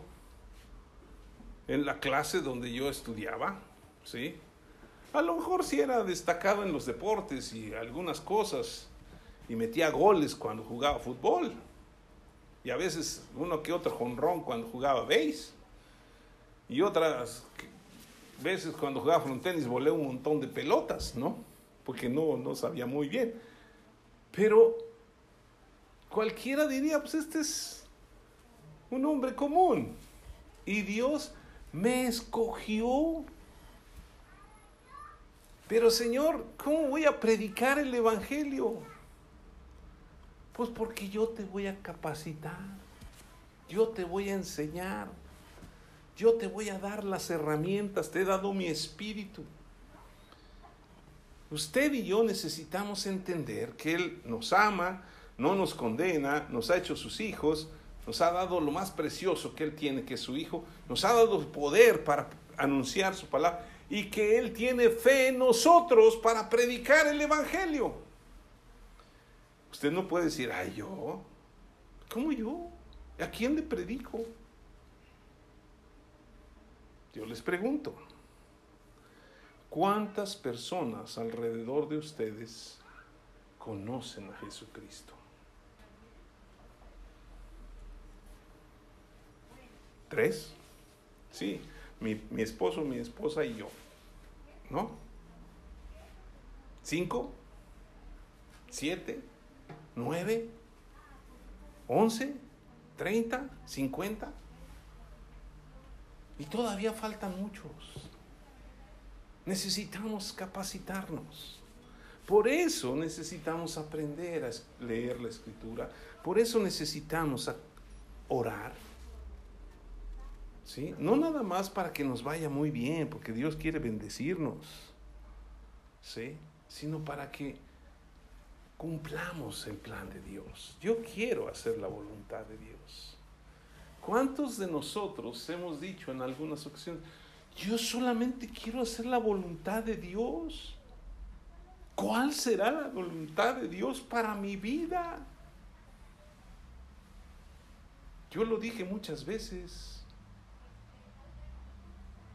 en la clase donde yo estudiaba, ¿sí? A lo mejor sí era destacado en los deportes y algunas cosas y metía goles cuando jugaba fútbol y a veces uno que otro jonrón cuando jugaba base y otras veces cuando jugaba frontenis volé un montón de pelotas, ¿no? Porque no, no sabía muy bien. Pero cualquiera diría, pues este es un hombre común. Y Dios me escogió. Pero Señor, ¿cómo voy a predicar el Evangelio? Pues porque yo te voy a capacitar, yo te voy a enseñar, yo te voy a dar las herramientas, te he dado mi espíritu. Usted y yo necesitamos entender que Él nos ama, no nos condena, nos ha hecho sus hijos, nos ha dado lo más precioso que Él tiene, que es su Hijo, nos ha dado poder para anunciar su palabra y que Él tiene fe en nosotros para predicar el Evangelio. Usted no puede decir, ay, yo, ¿cómo yo? ¿A quién le predico? Yo les pregunto, ¿cuántas personas alrededor de ustedes conocen a Jesucristo? ¿Tres? Sí, mi, esposo, mi esposa y yo. ¿No? ¿Cinco? ¿Siete? ¿Nueve? ¿Once? ¿Treinta? ¿Cincuenta? Y todavía faltan muchos. Necesitamos capacitarnos. Por eso necesitamos aprender a leer la escritura. Por eso necesitamos orar. ¿Sí? No nada más para que nos vaya muy bien, porque Dios quiere bendecirnos, ¿sí? Sino para que cumplamos el plan de Dios. Yo quiero hacer la voluntad de Dios. ¿Cuántos de nosotros hemos dicho en algunas ocasiones, yo solamente quiero hacer la voluntad de Dios? ¿Cuál será la voluntad de Dios para mi vida? Yo lo dije muchas veces.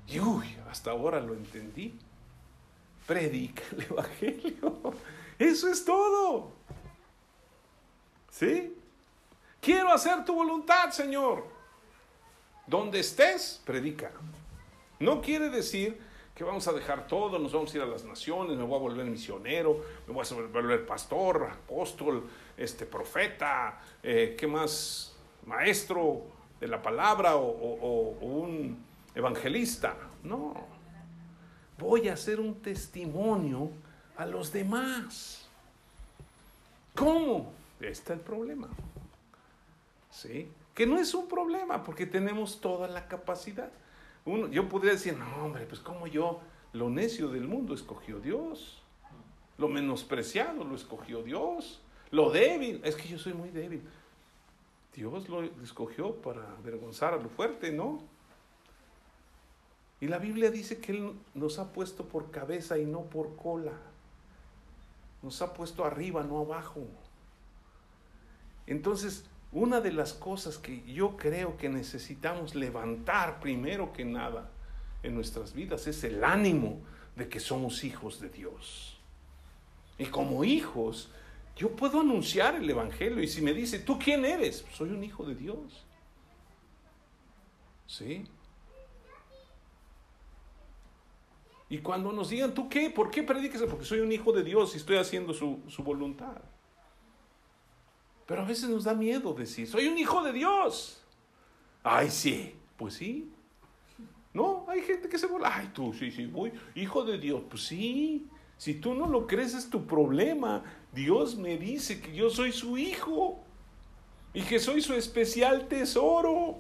Y uy, hasta ahora lo entendí. Predica el Evangelio. Eso es todo. ¿Sí? Quiero hacer tu voluntad, Señor. Donde estés, predica. No quiere decir que vamos a dejar todo, nos vamos a ir a las naciones, me voy a volver misionero, me voy a volver pastor, apóstol, este profeta, eh, ¿qué más? Maestro de la palabra o un evangelista. No. Voy a hacer un testimonio a los demás. ¿Cómo? Está el problema. ¿Sí? Que no es un problema porque tenemos toda la capacidad. Uno, yo podría decir, no, hombre, pues como yo, lo necio del mundo escogió Dios. Lo menospreciado lo escogió Dios. Lo débil, es que yo soy muy débil. Dios lo escogió para avergonzar a lo fuerte, ¿no? Y la Biblia dice que Él nos ha puesto por cabeza y no por cola. Nos ha puesto arriba, no abajo. Entonces, una de las cosas que yo creo que necesitamos levantar primero que nada en nuestras vidas es el ánimo de que somos hijos de Dios. Y como hijos, yo puedo anunciar el Evangelio. Y si me dice, ¿tú quién eres? Soy un hijo de Dios. ¿Sí? Y cuando nos digan, ¿tú qué? ¿Por qué predicas? Porque soy un hijo de Dios y estoy haciendo su, voluntad. Pero a veces nos da miedo decir, soy un hijo de Dios. Ay, sí, pues sí. No, hay gente que se vuelve, ay, tú, sí, sí, voy, hijo de Dios. Pues sí, si tú no lo crees es tu problema. Dios me dice que yo soy su hijo y que soy su especial tesoro.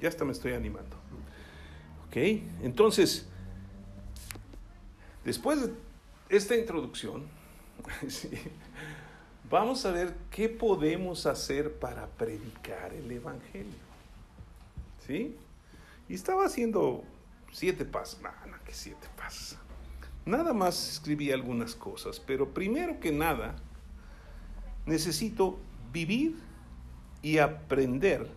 Ya hasta me estoy animando. Entonces, después de esta introducción, vamos a ver qué podemos hacer para predicar el Evangelio. ¿Sí? Y estaba haciendo siete pasos. No, que siete pasos. Nada más escribí algunas cosas, pero primero que nada, necesito vivir y aprender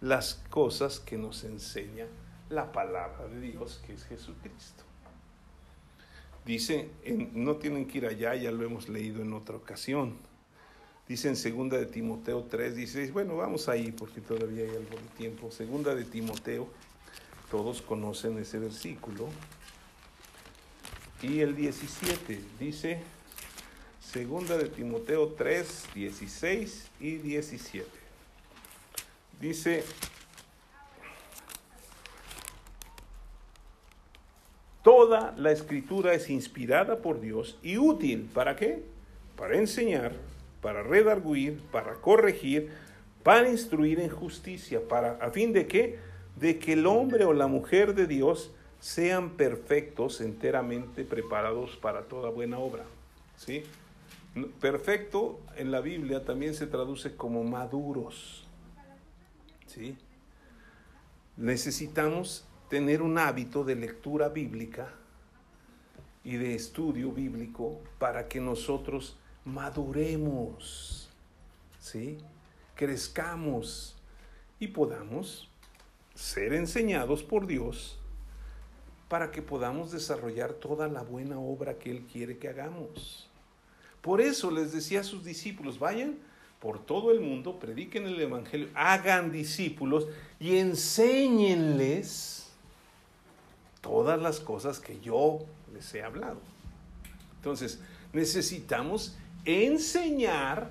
las cosas que nos enseña la palabra de Dios, que es Jesucristo. Dice, no tienen que ir allá, ya lo hemos leído en otra ocasión. Dice en segunda de Timoteo 3, 16, bueno, vamos ahí porque todavía hay algo de tiempo. Segunda de Timoteo, todos conocen ese versículo. Y el 17 dice, segunda de Timoteo 3, 16 y 17. Dice, Toda la escritura es inspirada por Dios y útil. ¿Para qué? Para enseñar, para redarguir, para corregir, para instruir en justicia, para a fin de qué? De que el hombre o la mujer de Dios sean perfectos, enteramente preparados para toda buena obra. ¿Sí? Perfecto en la Biblia también se traduce como maduros. ¿Sí? Necesitamos tener un hábito de lectura bíblica y de estudio bíblico para que nosotros maduremos, ¿sí? crezcamos y podamos ser enseñados por Dios para que podamos desarrollar toda la buena obra que Él quiere que hagamos. Por eso les decía a sus discípulos, vayan por todo el mundo, prediquen el Evangelio, hagan discípulos y enséñenles todas las cosas que yo les he hablado. Entonces, necesitamos enseñar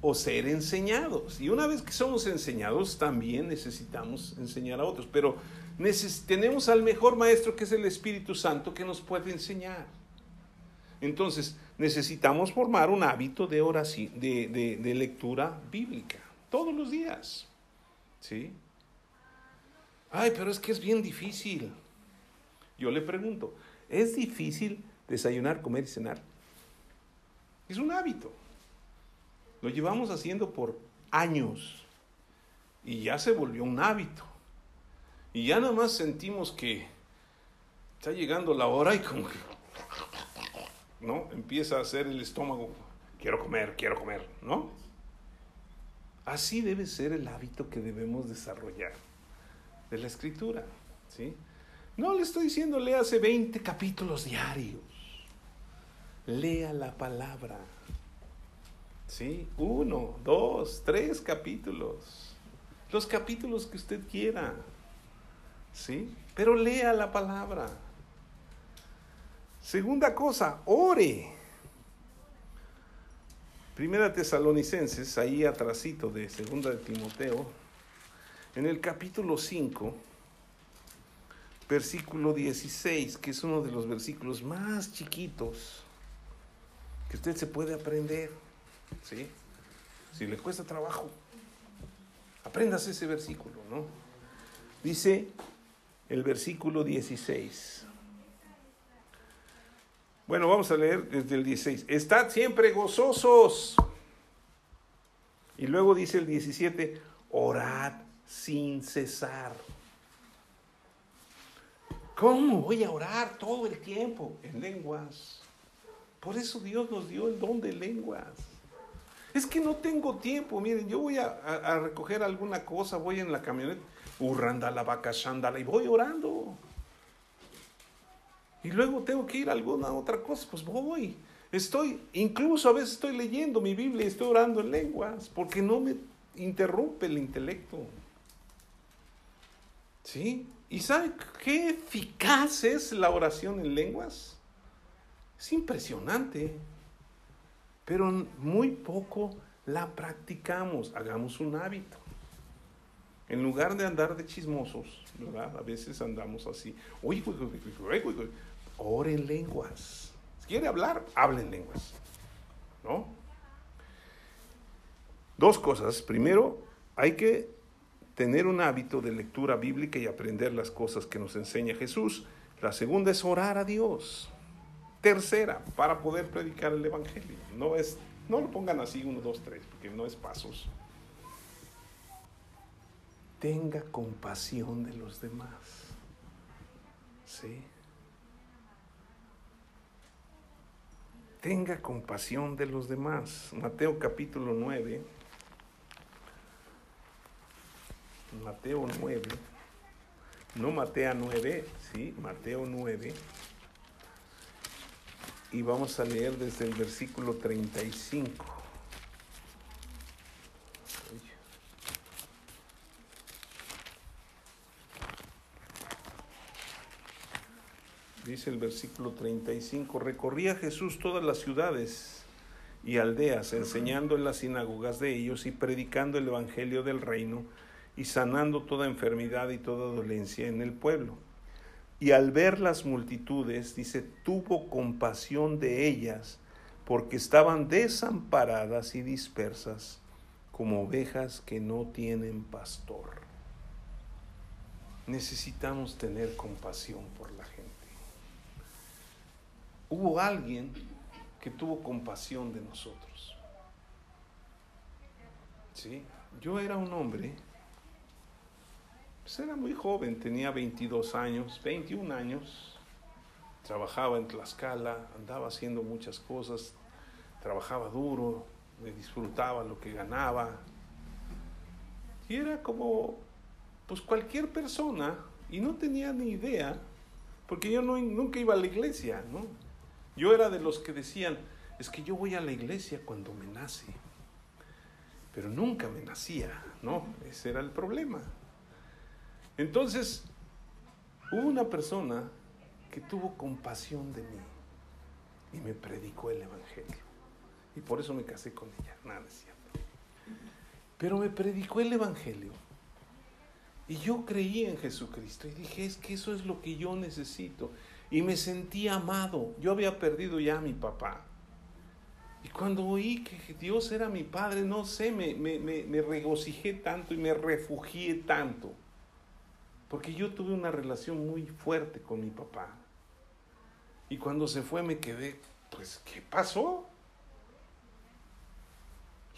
o ser enseñados. Y una vez que somos enseñados, también necesitamos enseñar a otros. Pero tenemos al mejor maestro que es el Espíritu Santo que nos puede enseñar. Entonces, necesitamos formar un hábito de oración, de, de lectura bíblica, todos los días. ¿Sí? Ay, pero es que es bien difícil. Yo le pregunto, ¿es difícil desayunar, comer y cenar? Es un hábito. Lo llevamos haciendo por años y ya se volvió un hábito. Y ya nada más sentimos que está llegando la hora y como que, ¿no? Empieza a hacer el estómago, quiero comer, quiero comer, ¿no? Así debe ser el hábito que debemos desarrollar de la escritura. ¿sí? No le estoy diciendo léase 20 capítulos diarios. Lea la palabra. ¿Sí? Uno, dos, tres capítulos. Los capítulos que usted quiera. ¿Sí? Pero lea la palabra. Segunda cosa, ore. Primera Tesalonicenses, ahí atrásito de Segunda de Timoteo, en el capítulo 5, versículo 16, que es uno de los versículos más chiquitos que usted se puede aprender, ¿sí? Si le cuesta trabajo, aprendas ese versículo, ¿no? Dice el versículo 16. Bueno, vamos a leer desde el 16. Estad siempre gozosos. Y luego dice el 17, orad sin cesar. ¿Cómo voy a orar todo el tiempo? En lenguas. Por eso Dios nos dio el don de lenguas. Es que no tengo tiempo. Miren, yo voy a, recoger alguna cosa, voy en la camioneta, urranda la vaca, shandala, y voy orando. Y luego tengo que ir a alguna otra cosa, pues voy. Estoy, incluso a veces estoy leyendo mi Biblia y estoy orando en lenguas, porque no me interrumpe el intelecto. ¿Sí? ¿Y sabe qué eficaz es la oración en lenguas? Es impresionante, pero muy poco la practicamos, hagamos un hábito. En lugar de andar de chismosos, ¿verdad? A veces andamos así. Oye, ore en lenguas. Si quiere hablar, hable en lenguas. ¿No? Dos cosas. Primero, hay que tener un hábito de lectura bíblica y aprender las cosas que nos enseña Jesús. La segunda es orar a Dios. Tercera, para poder predicar el Evangelio. No, es, no lo pongan así, uno, dos, tres, porque no es pasos. tenga compasión de los demás. ¿Sí? Tenga compasión de los demás. Mateo capítulo 9. Mateo 9. No Mateo 9, sí, Mateo 9. Y vamos a leer desde el versículo 35. dice el versículo 35, recorría Jesús todas las ciudades y aldeas, enseñando en las sinagogas de ellos y predicando el Evangelio del reino y sanando toda enfermedad y toda dolencia en el pueblo. Y al ver las multitudes, dice, tuvo compasión de ellas, porque estaban desamparadas y dispersas como ovejas que no tienen pastor. Necesitamos tener compasión por la gente hubo alguien que tuvo compasión de nosotros. ¿Sí? Yo era un hombre, pues era muy joven, tenía 22 años, 21 años, trabajaba en Tlaxcala, andaba haciendo muchas cosas, trabajaba duro, me disfrutaba lo que ganaba. Y era como, pues cualquier persona, y no tenía ni idea, porque yo no, nunca iba a la iglesia, ¿no? Yo era de los que decían, es que yo voy a la iglesia cuando me nace, pero nunca me nacía, ¿no? Ese era el problema. Entonces, hubo una persona que tuvo compasión de mí y me predicó el Evangelio. Y por eso me casé con ella, nada es cierto. Pero me predicó el Evangelio. Y yo creí en Jesucristo y dije, es que eso es lo que yo necesito y me sentí amado. Yo había perdido ya a mi papá. Y cuando oí que Dios era mi padre, no sé, me, me, regocijé tanto y me refugié tanto. Porque yo tuve una relación muy fuerte con mi papá. Y cuando se fue me quedé, pues, ¿qué pasó?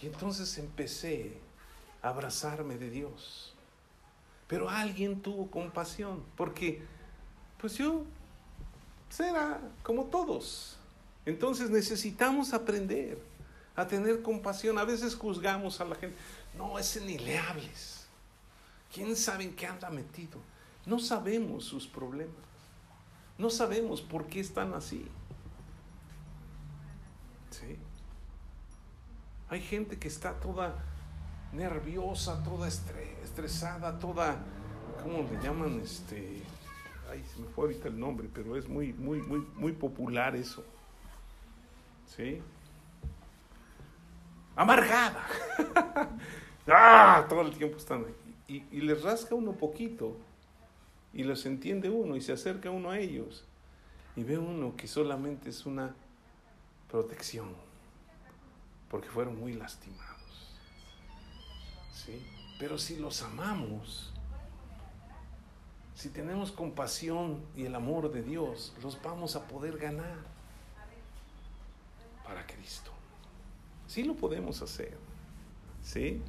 Y entonces empecé a abrazarme de Dios. Pero alguien tuvo compasión, porque pues yo será como todos. Entonces necesitamos aprender a tener compasión. A veces juzgamos a la gente. No, ese ni le hables. ¿Quién sabe en qué anda metido? No sabemos sus problemas. No sabemos por qué están así. ¿Sí? Hay gente que está toda nerviosa, toda estresada, toda, ¿cómo le llaman? Este, ay, se me fue ahorita el nombre, pero es muy, muy, muy, muy popular eso. ¿Sí? Amargada. ah, todo el tiempo están ahí. Y, y les rasca uno poquito. Y los entiende uno y se acerca uno a ellos. Y ve uno que solamente es una protección. Porque fueron muy lastimados. ¿Sí? Pero si los amamos, si tenemos compasión y el amor de Dios, los vamos a poder ganar para Cristo. Sí lo podemos hacer. ¿Sí?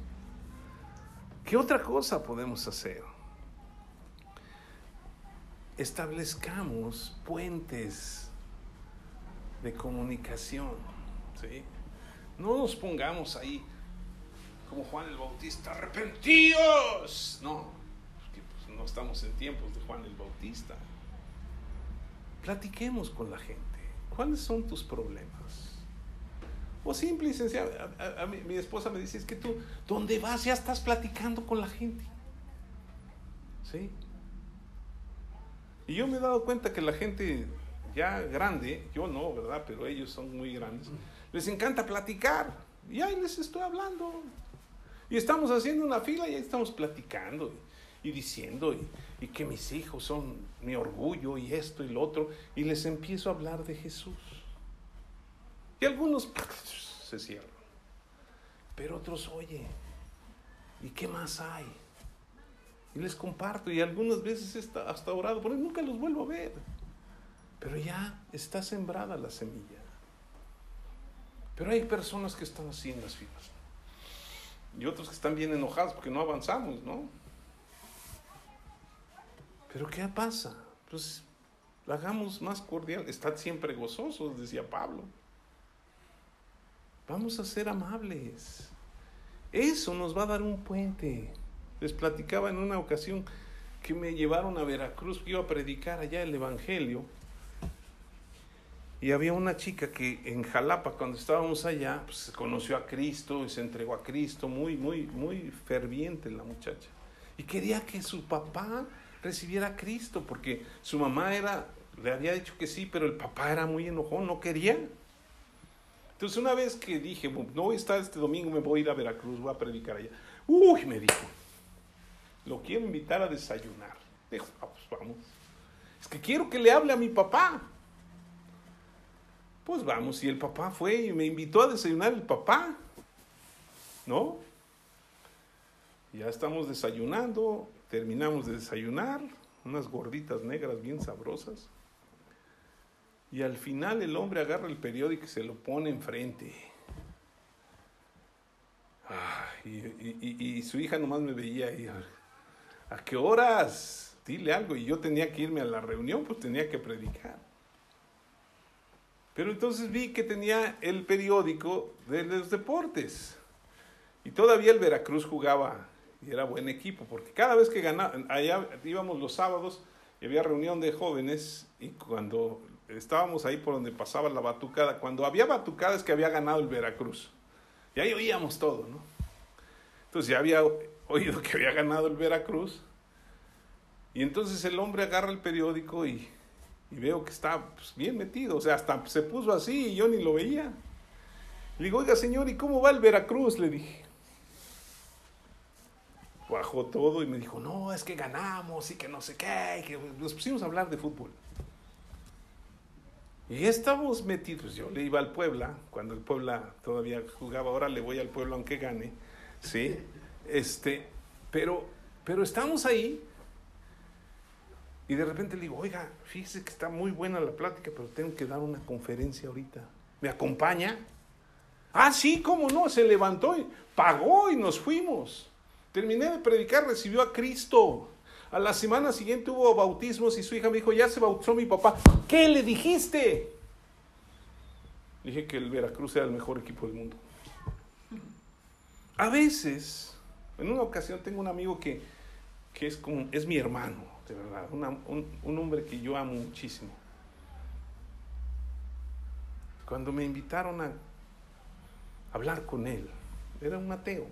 ¿Qué otra cosa podemos hacer? Establezcamos puentes de comunicación. ¿sí? No nos pongamos ahí como Juan el Bautista, arrepentidos. No, no estamos en tiempos de Juan el Bautista. Platiquemos con la gente. ¿Cuáles son tus problemas? O simple y sencillo, a, mi, esposa me dice, es que tú, ¿dónde vas? Ya estás platicando con la gente. ¿Sí? Y yo me he dado cuenta que la gente ya grande, yo no, ¿verdad? Pero ellos son muy grandes, les encanta platicar. Y ahí les estoy hablando. Y estamos haciendo una fila y ahí estamos platicando y diciendo y, que mis hijos son mi orgullo y esto y lo otro, y les empiezo a hablar de Jesús. Y algunos se cierran, pero otros, oye, ¿y qué más hay? Y les comparto, y algunas veces está hasta orado, pero nunca los vuelvo a ver. Pero ya está sembrada la semilla. Pero hay personas que están así en las filas. Y otros que están bien enojados porque no avanzamos, ¿no? Pero ¿qué pasa? Pues la hagamos más cordial. Estad siempre gozosos, decía Pablo. Vamos a ser amables. Eso nos va a dar un puente. Les platicaba en una ocasión que me llevaron a Veracruz, iba a predicar allá el Evangelio. Y había una chica que en Jalapa, cuando estábamos allá, pues conoció a Cristo y se entregó a Cristo, muy, muy, muy ferviente la muchacha. Y quería que su papá recibiera a Cristo, porque su mamá era, le había dicho que sí, pero el papá era muy enojón, no quería. Entonces una vez que dije, no voy este domingo, me voy a ir a Veracruz, voy a predicar allá. Uy, me dijo, lo quiero invitar a desayunar. Dijo, ah, pues vamos. Es que quiero que le hable a mi papá. Pues vamos, y el papá fue y me invitó a desayunar el papá. ¿No? Ya estamos desayunando, terminamos de desayunar, unas gorditas negras bien sabrosas. Y al final el hombre agarra el periódico y se lo pone enfrente. y, su hija nomás me veía ahí. ¿A qué horas? Dile algo. Y yo tenía que irme a la reunión, pues tenía que predicar. Pero entonces vi que tenía el periódico de los deportes. Y todavía el Veracruz jugaba y era buen equipo, porque cada vez que ganaba, allá íbamos los sábados y había reunión de jóvenes y cuando estábamos ahí por donde pasaba la batucada, cuando había batucada es que había ganado el Veracruz. Y ahí oíamos todo, ¿no? Entonces ya había oído que había ganado el Veracruz. Y entonces el hombre agarra el periódico y, veo que está pues, bien metido. O sea, hasta se puso así y yo ni lo veía. Le digo, oiga señor, ¿y cómo va el Veracruz? Le dije. Bajó todo y me dijo, no, es que ganamos y que no sé qué. que nos pusimos a hablar de fútbol. Y estamos metidos. Yo le iba al Puebla, cuando el Puebla todavía jugaba, ahora le voy al Puebla aunque gane. ¿Sí? Este, pero, pero estamos ahí y de repente le digo, oiga, fíjese que está muy buena la plática, pero tengo que dar una conferencia ahorita. ¿Me acompaña? Ah, sí, cómo no, se levantó y pagó y nos fuimos. Terminé de predicar, recibió a Cristo. A la semana siguiente hubo bautismos y su hija me dijo, ya se bautizó mi papá. ¿Qué le dijiste? Dije que el Veracruz era el mejor equipo del mundo. A veces en una ocasión tengo un amigo que, es, como, es mi hermano, de verdad, un, un hombre que yo amo muchísimo. Cuando me invitaron a hablar con él, era un ateo.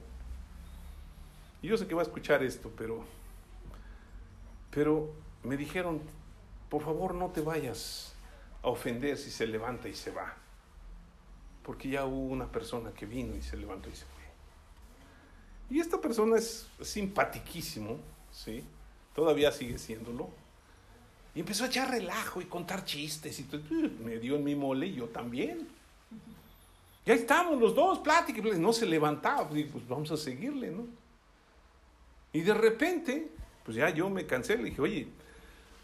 Y yo sé que va a escuchar esto, pero, pero me dijeron, por favor no te vayas a ofender si se levanta y se va. Porque ya hubo una persona que vino y se levantó y se fue. Y esta persona es simpatiquísimo, ¿sí? Todavía sigue siéndolo. Y empezó a echar relajo y contar chistes. Y me dio en mi mole y yo también. Y estamos los dos, plática. No se levantaba. Pues vamos a seguirle, ¿no? Y de repente, pues ya yo me cansé. Le dije, oye,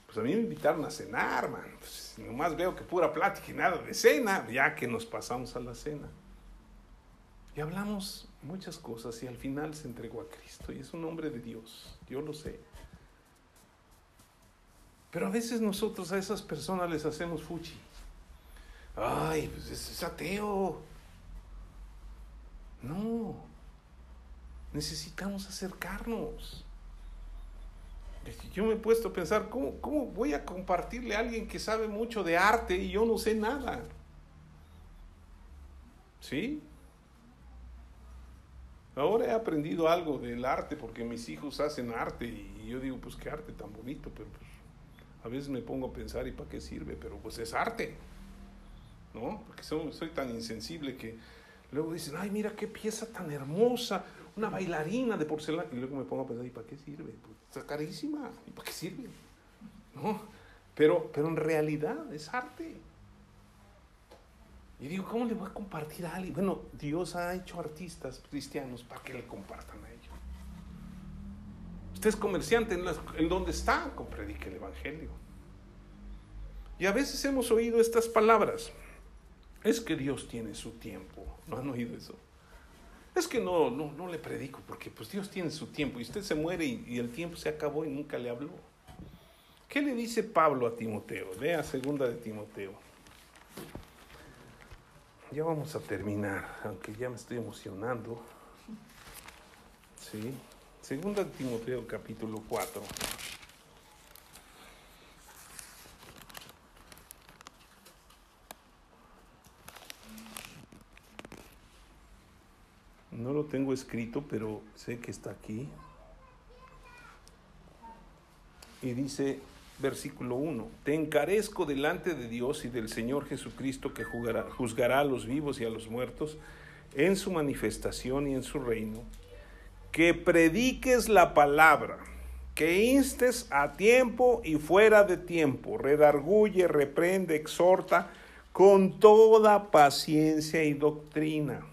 pues a mí me invitaron a cenar, man. Pues nomás veo que pura plática y nada de cena. Ya que nos pasamos a la cena. Y hablamos muchas cosas y al final se entregó a Cristo y es un hombre de Dios, yo lo sé. Pero a veces nosotros a esas personas les hacemos fuchi. Ay, pues es ateo. No, necesitamos acercarnos. Yo me he puesto a pensar, ¿cómo, ¿cómo voy a compartirle a alguien que sabe mucho de arte y yo no sé nada? ¿Sí? Ahora he aprendido algo del arte porque mis hijos hacen arte y yo digo, pues qué arte tan bonito, pero pues a veces me pongo a pensar y para qué sirve, pero pues es arte, ¿no? Porque soy, soy tan insensible que luego dicen, ay, mira qué pieza tan hermosa, una bailarina de porcelana, y luego me pongo a pensar, ¿y para qué sirve? Pues está carísima, ¿y para qué sirve? ¿No? Pero, pero en realidad es arte. Y digo, ¿cómo le voy a compartir a alguien? Bueno, Dios ha hecho artistas cristianos para que le compartan a ellos. Usted es comerciante, ¿en, en dónde está? Predique el Evangelio. Y a veces hemos oído estas palabras. Es que Dios tiene su tiempo. ¿No han oído eso? Es que no, no, no le predico porque pues Dios tiene su tiempo y usted se muere y, el tiempo se acabó y nunca le habló. ¿Qué le dice Pablo a Timoteo? Lea segunda de Timoteo. Ya vamos a terminar, aunque ya me estoy emocionando. Sí. Segunda de Timoteo capítulo 4. No lo tengo escrito, pero sé que está aquí. Y dice, versículo 1, te encarezco delante de Dios y del Señor Jesucristo que juzgará a los vivos y a los muertos en su manifestación y en su reino, que prediques la palabra, que instes a tiempo y fuera de tiempo, redarguye, reprende, exhorta con toda paciencia y doctrina.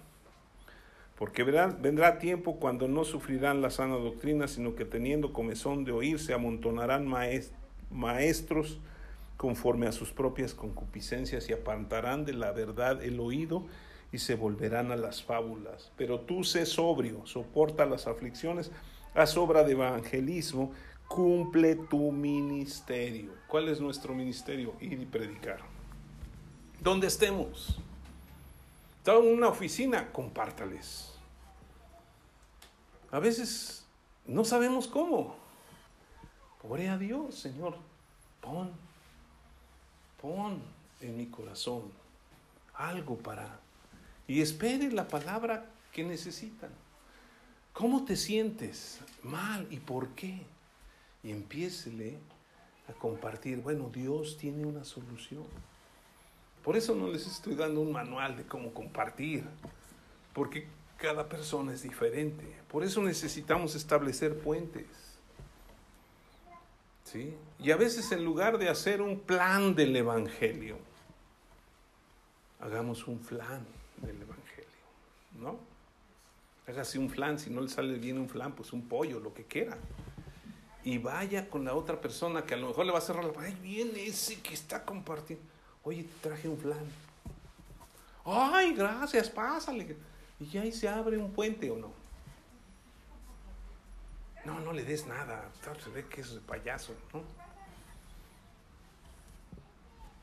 Porque vendrá tiempo cuando no sufrirán la sana doctrina, sino que teniendo comezón de oír, se amontonarán maestros conforme a sus propias concupiscencias y apartarán de la verdad el oído y se volverán a las fábulas. Pero tú sé sobrio, soporta las aflicciones, haz obra de evangelismo, cumple tu ministerio. ¿Cuál es nuestro ministerio? Ir y predicar. Donde estemos. Estamos en una oficina, compártales. A veces no sabemos cómo. Ore a Dios, Señor, pon, pon en mi corazón algo para... Y espere la palabra que necesitan. ¿Cómo te sientes? Mal. ¿Y por qué? Y empiécele a compartir. Bueno, Dios tiene una solución. Por eso no les estoy dando un manual de cómo compartir. Porque cada persona es diferente. Por eso necesitamos establecer puentes. Y a veces en lugar de hacer un plan del Evangelio, hagamos un flan del Evangelio, ¿no? Hágase un flan, si no le sale bien un flan, pues un pollo, lo que quiera. Y vaya con la otra persona que a lo mejor le va a cerrar la ay, viene ese que está compartiendo. Oye, traje un flan. Ay, gracias, pásale. Y ya ahí se abre un puente o no. No, no le des nada. Se ve que es payaso, ¿no?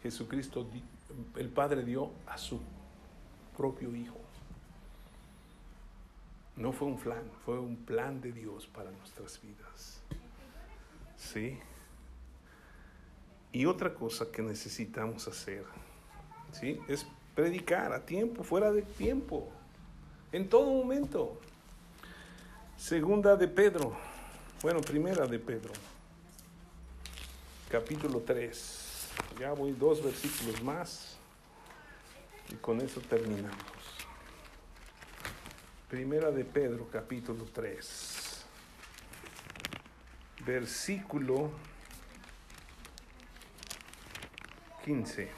Jesucristo, el Padre dio a su propio Hijo. No fue un plan, fue un plan de Dios para nuestras vidas. ¿Sí? Y otra cosa que necesitamos hacer, ¿sí? Es predicar a tiempo, fuera de tiempo, en todo momento. Segunda de Pedro bueno, primera de Pedro, capítulo 3. Ya voy dos versículos más y con eso terminamos. Primera de Pedro, capítulo 3, versículo 15.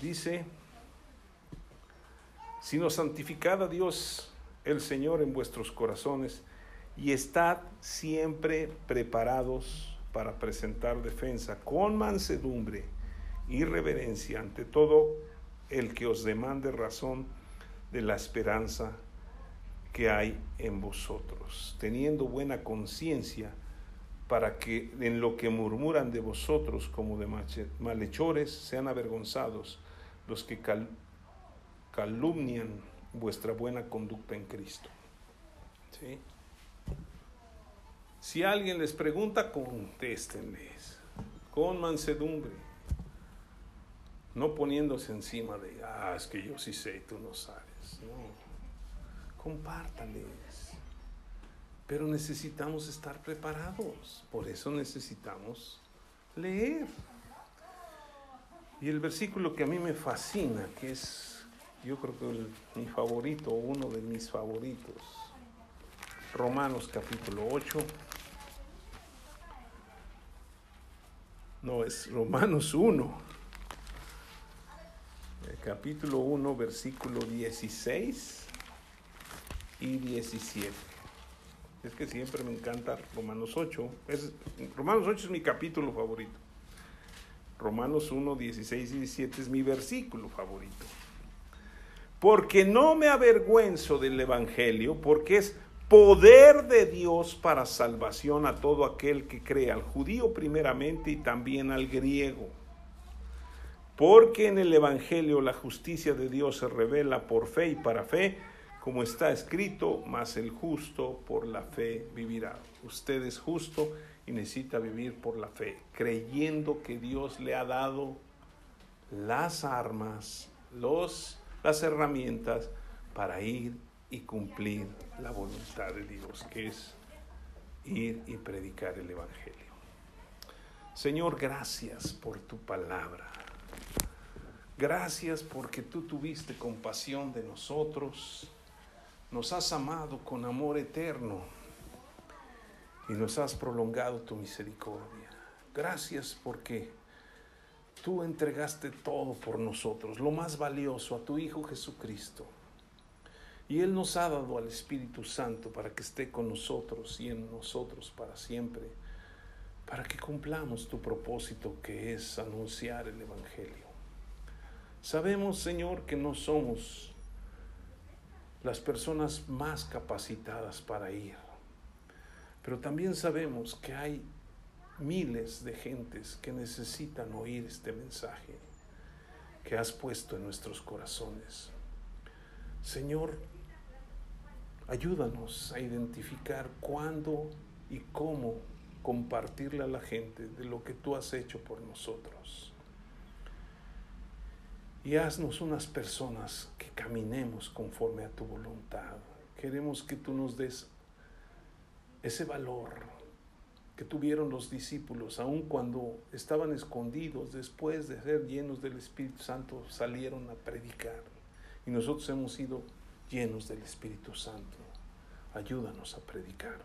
Dice, sino santificad a Dios el Señor en vuestros corazones, y estad siempre preparados para presentar defensa con mansedumbre y reverencia ante todo el que os demande razón de la esperanza que hay en vosotros, teniendo buena conciencia para que en lo que murmuran de vosotros como de malhechores sean avergonzados los que calumnian vuestra buena conducta en Cristo. Si alguien les pregunta, contéstenles con mansedumbre, no poniéndose encima de, ah, es que yo sí sé y tú no sabes. No, compártales. Pero necesitamos estar preparados, por eso necesitamos leer. Y el versículo que a mí me fascina, que es, yo creo que mi favorito, uno de mis favoritos, Romanos capítulo 8. No, es Romanos 1. capítulo 1, versículo 16 y 17. Es que siempre me encanta Romanos 8. Es, Romanos 8 es mi capítulo favorito. Romanos 1, 16 y 17 es mi versículo favorito. Porque no me avergüenzo del Evangelio, porque es poder de Dios para salvación a todo aquel que cree, al judío primeramente y también al griego. Porque en el Evangelio la justicia de Dios se revela por fe y para fe, como está escrito, mas el justo por la fe vivirá. Usted es justo y necesita vivir por la fe, creyendo que Dios le ha dado las armas, los, las herramientas para ir y cumplir la voluntad de Dios, que es ir y predicar el Evangelio. Señor, gracias por tu palabra. Gracias porque tú tuviste compasión de nosotros, nos has amado con amor eterno y nos has prolongado tu misericordia. Gracias porque tú entregaste todo por nosotros, lo más valioso, a tu Hijo Jesucristo. Y Él nos ha dado al Espíritu Santo para que esté con nosotros y en nosotros para siempre, para que cumplamos tu propósito que es anunciar el Evangelio. Sabemos, Señor, que no somos las personas más capacitadas para ir, pero también sabemos que hay miles de gentes que necesitan oír este mensaje que has puesto en nuestros corazones. Señor, ayúdanos a identificar cuándo y cómo compartirle a la gente de lo que tú has hecho por nosotros. Y haznos unas personas que caminemos conforme a tu voluntad. Queremos que tú nos des ese valor que tuvieron los discípulos, aun cuando estaban escondidos, después de ser llenos del Espíritu Santo, salieron a predicar. Y nosotros hemos sido llenos del Espíritu Santo. Ayúdanos a predicar.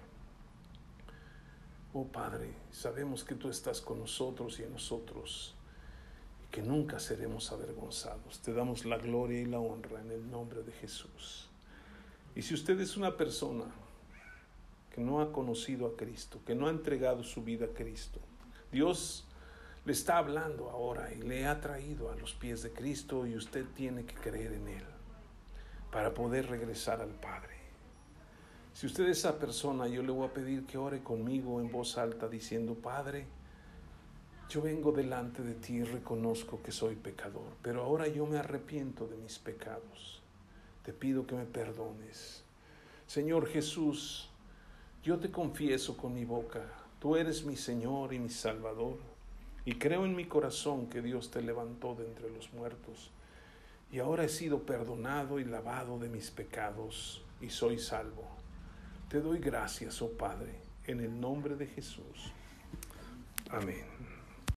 Oh Padre, sabemos que tú estás con nosotros y en nosotros y que nunca seremos avergonzados. Te damos la gloria y la honra en el nombre de Jesús. Y si usted es una persona que no ha conocido a Cristo, que no ha entregado su vida a Cristo. Dios le está hablando ahora y le ha traído a los pies de Cristo y usted tiene que creer en Él para poder regresar al Padre. Si usted es esa persona, yo le voy a pedir que ore conmigo en voz alta diciendo, Padre, yo vengo delante de ti y reconozco que soy pecador, pero ahora yo me arrepiento de mis pecados. Te pido que me perdones. Señor Jesús, yo te confieso con mi boca, tú eres mi Señor y mi Salvador, y creo en mi corazón que Dios te levantó de entre los muertos, y ahora he sido perdonado y lavado de mis pecados, y soy salvo. Te doy gracias, oh Padre, en el nombre de Jesús. Amén.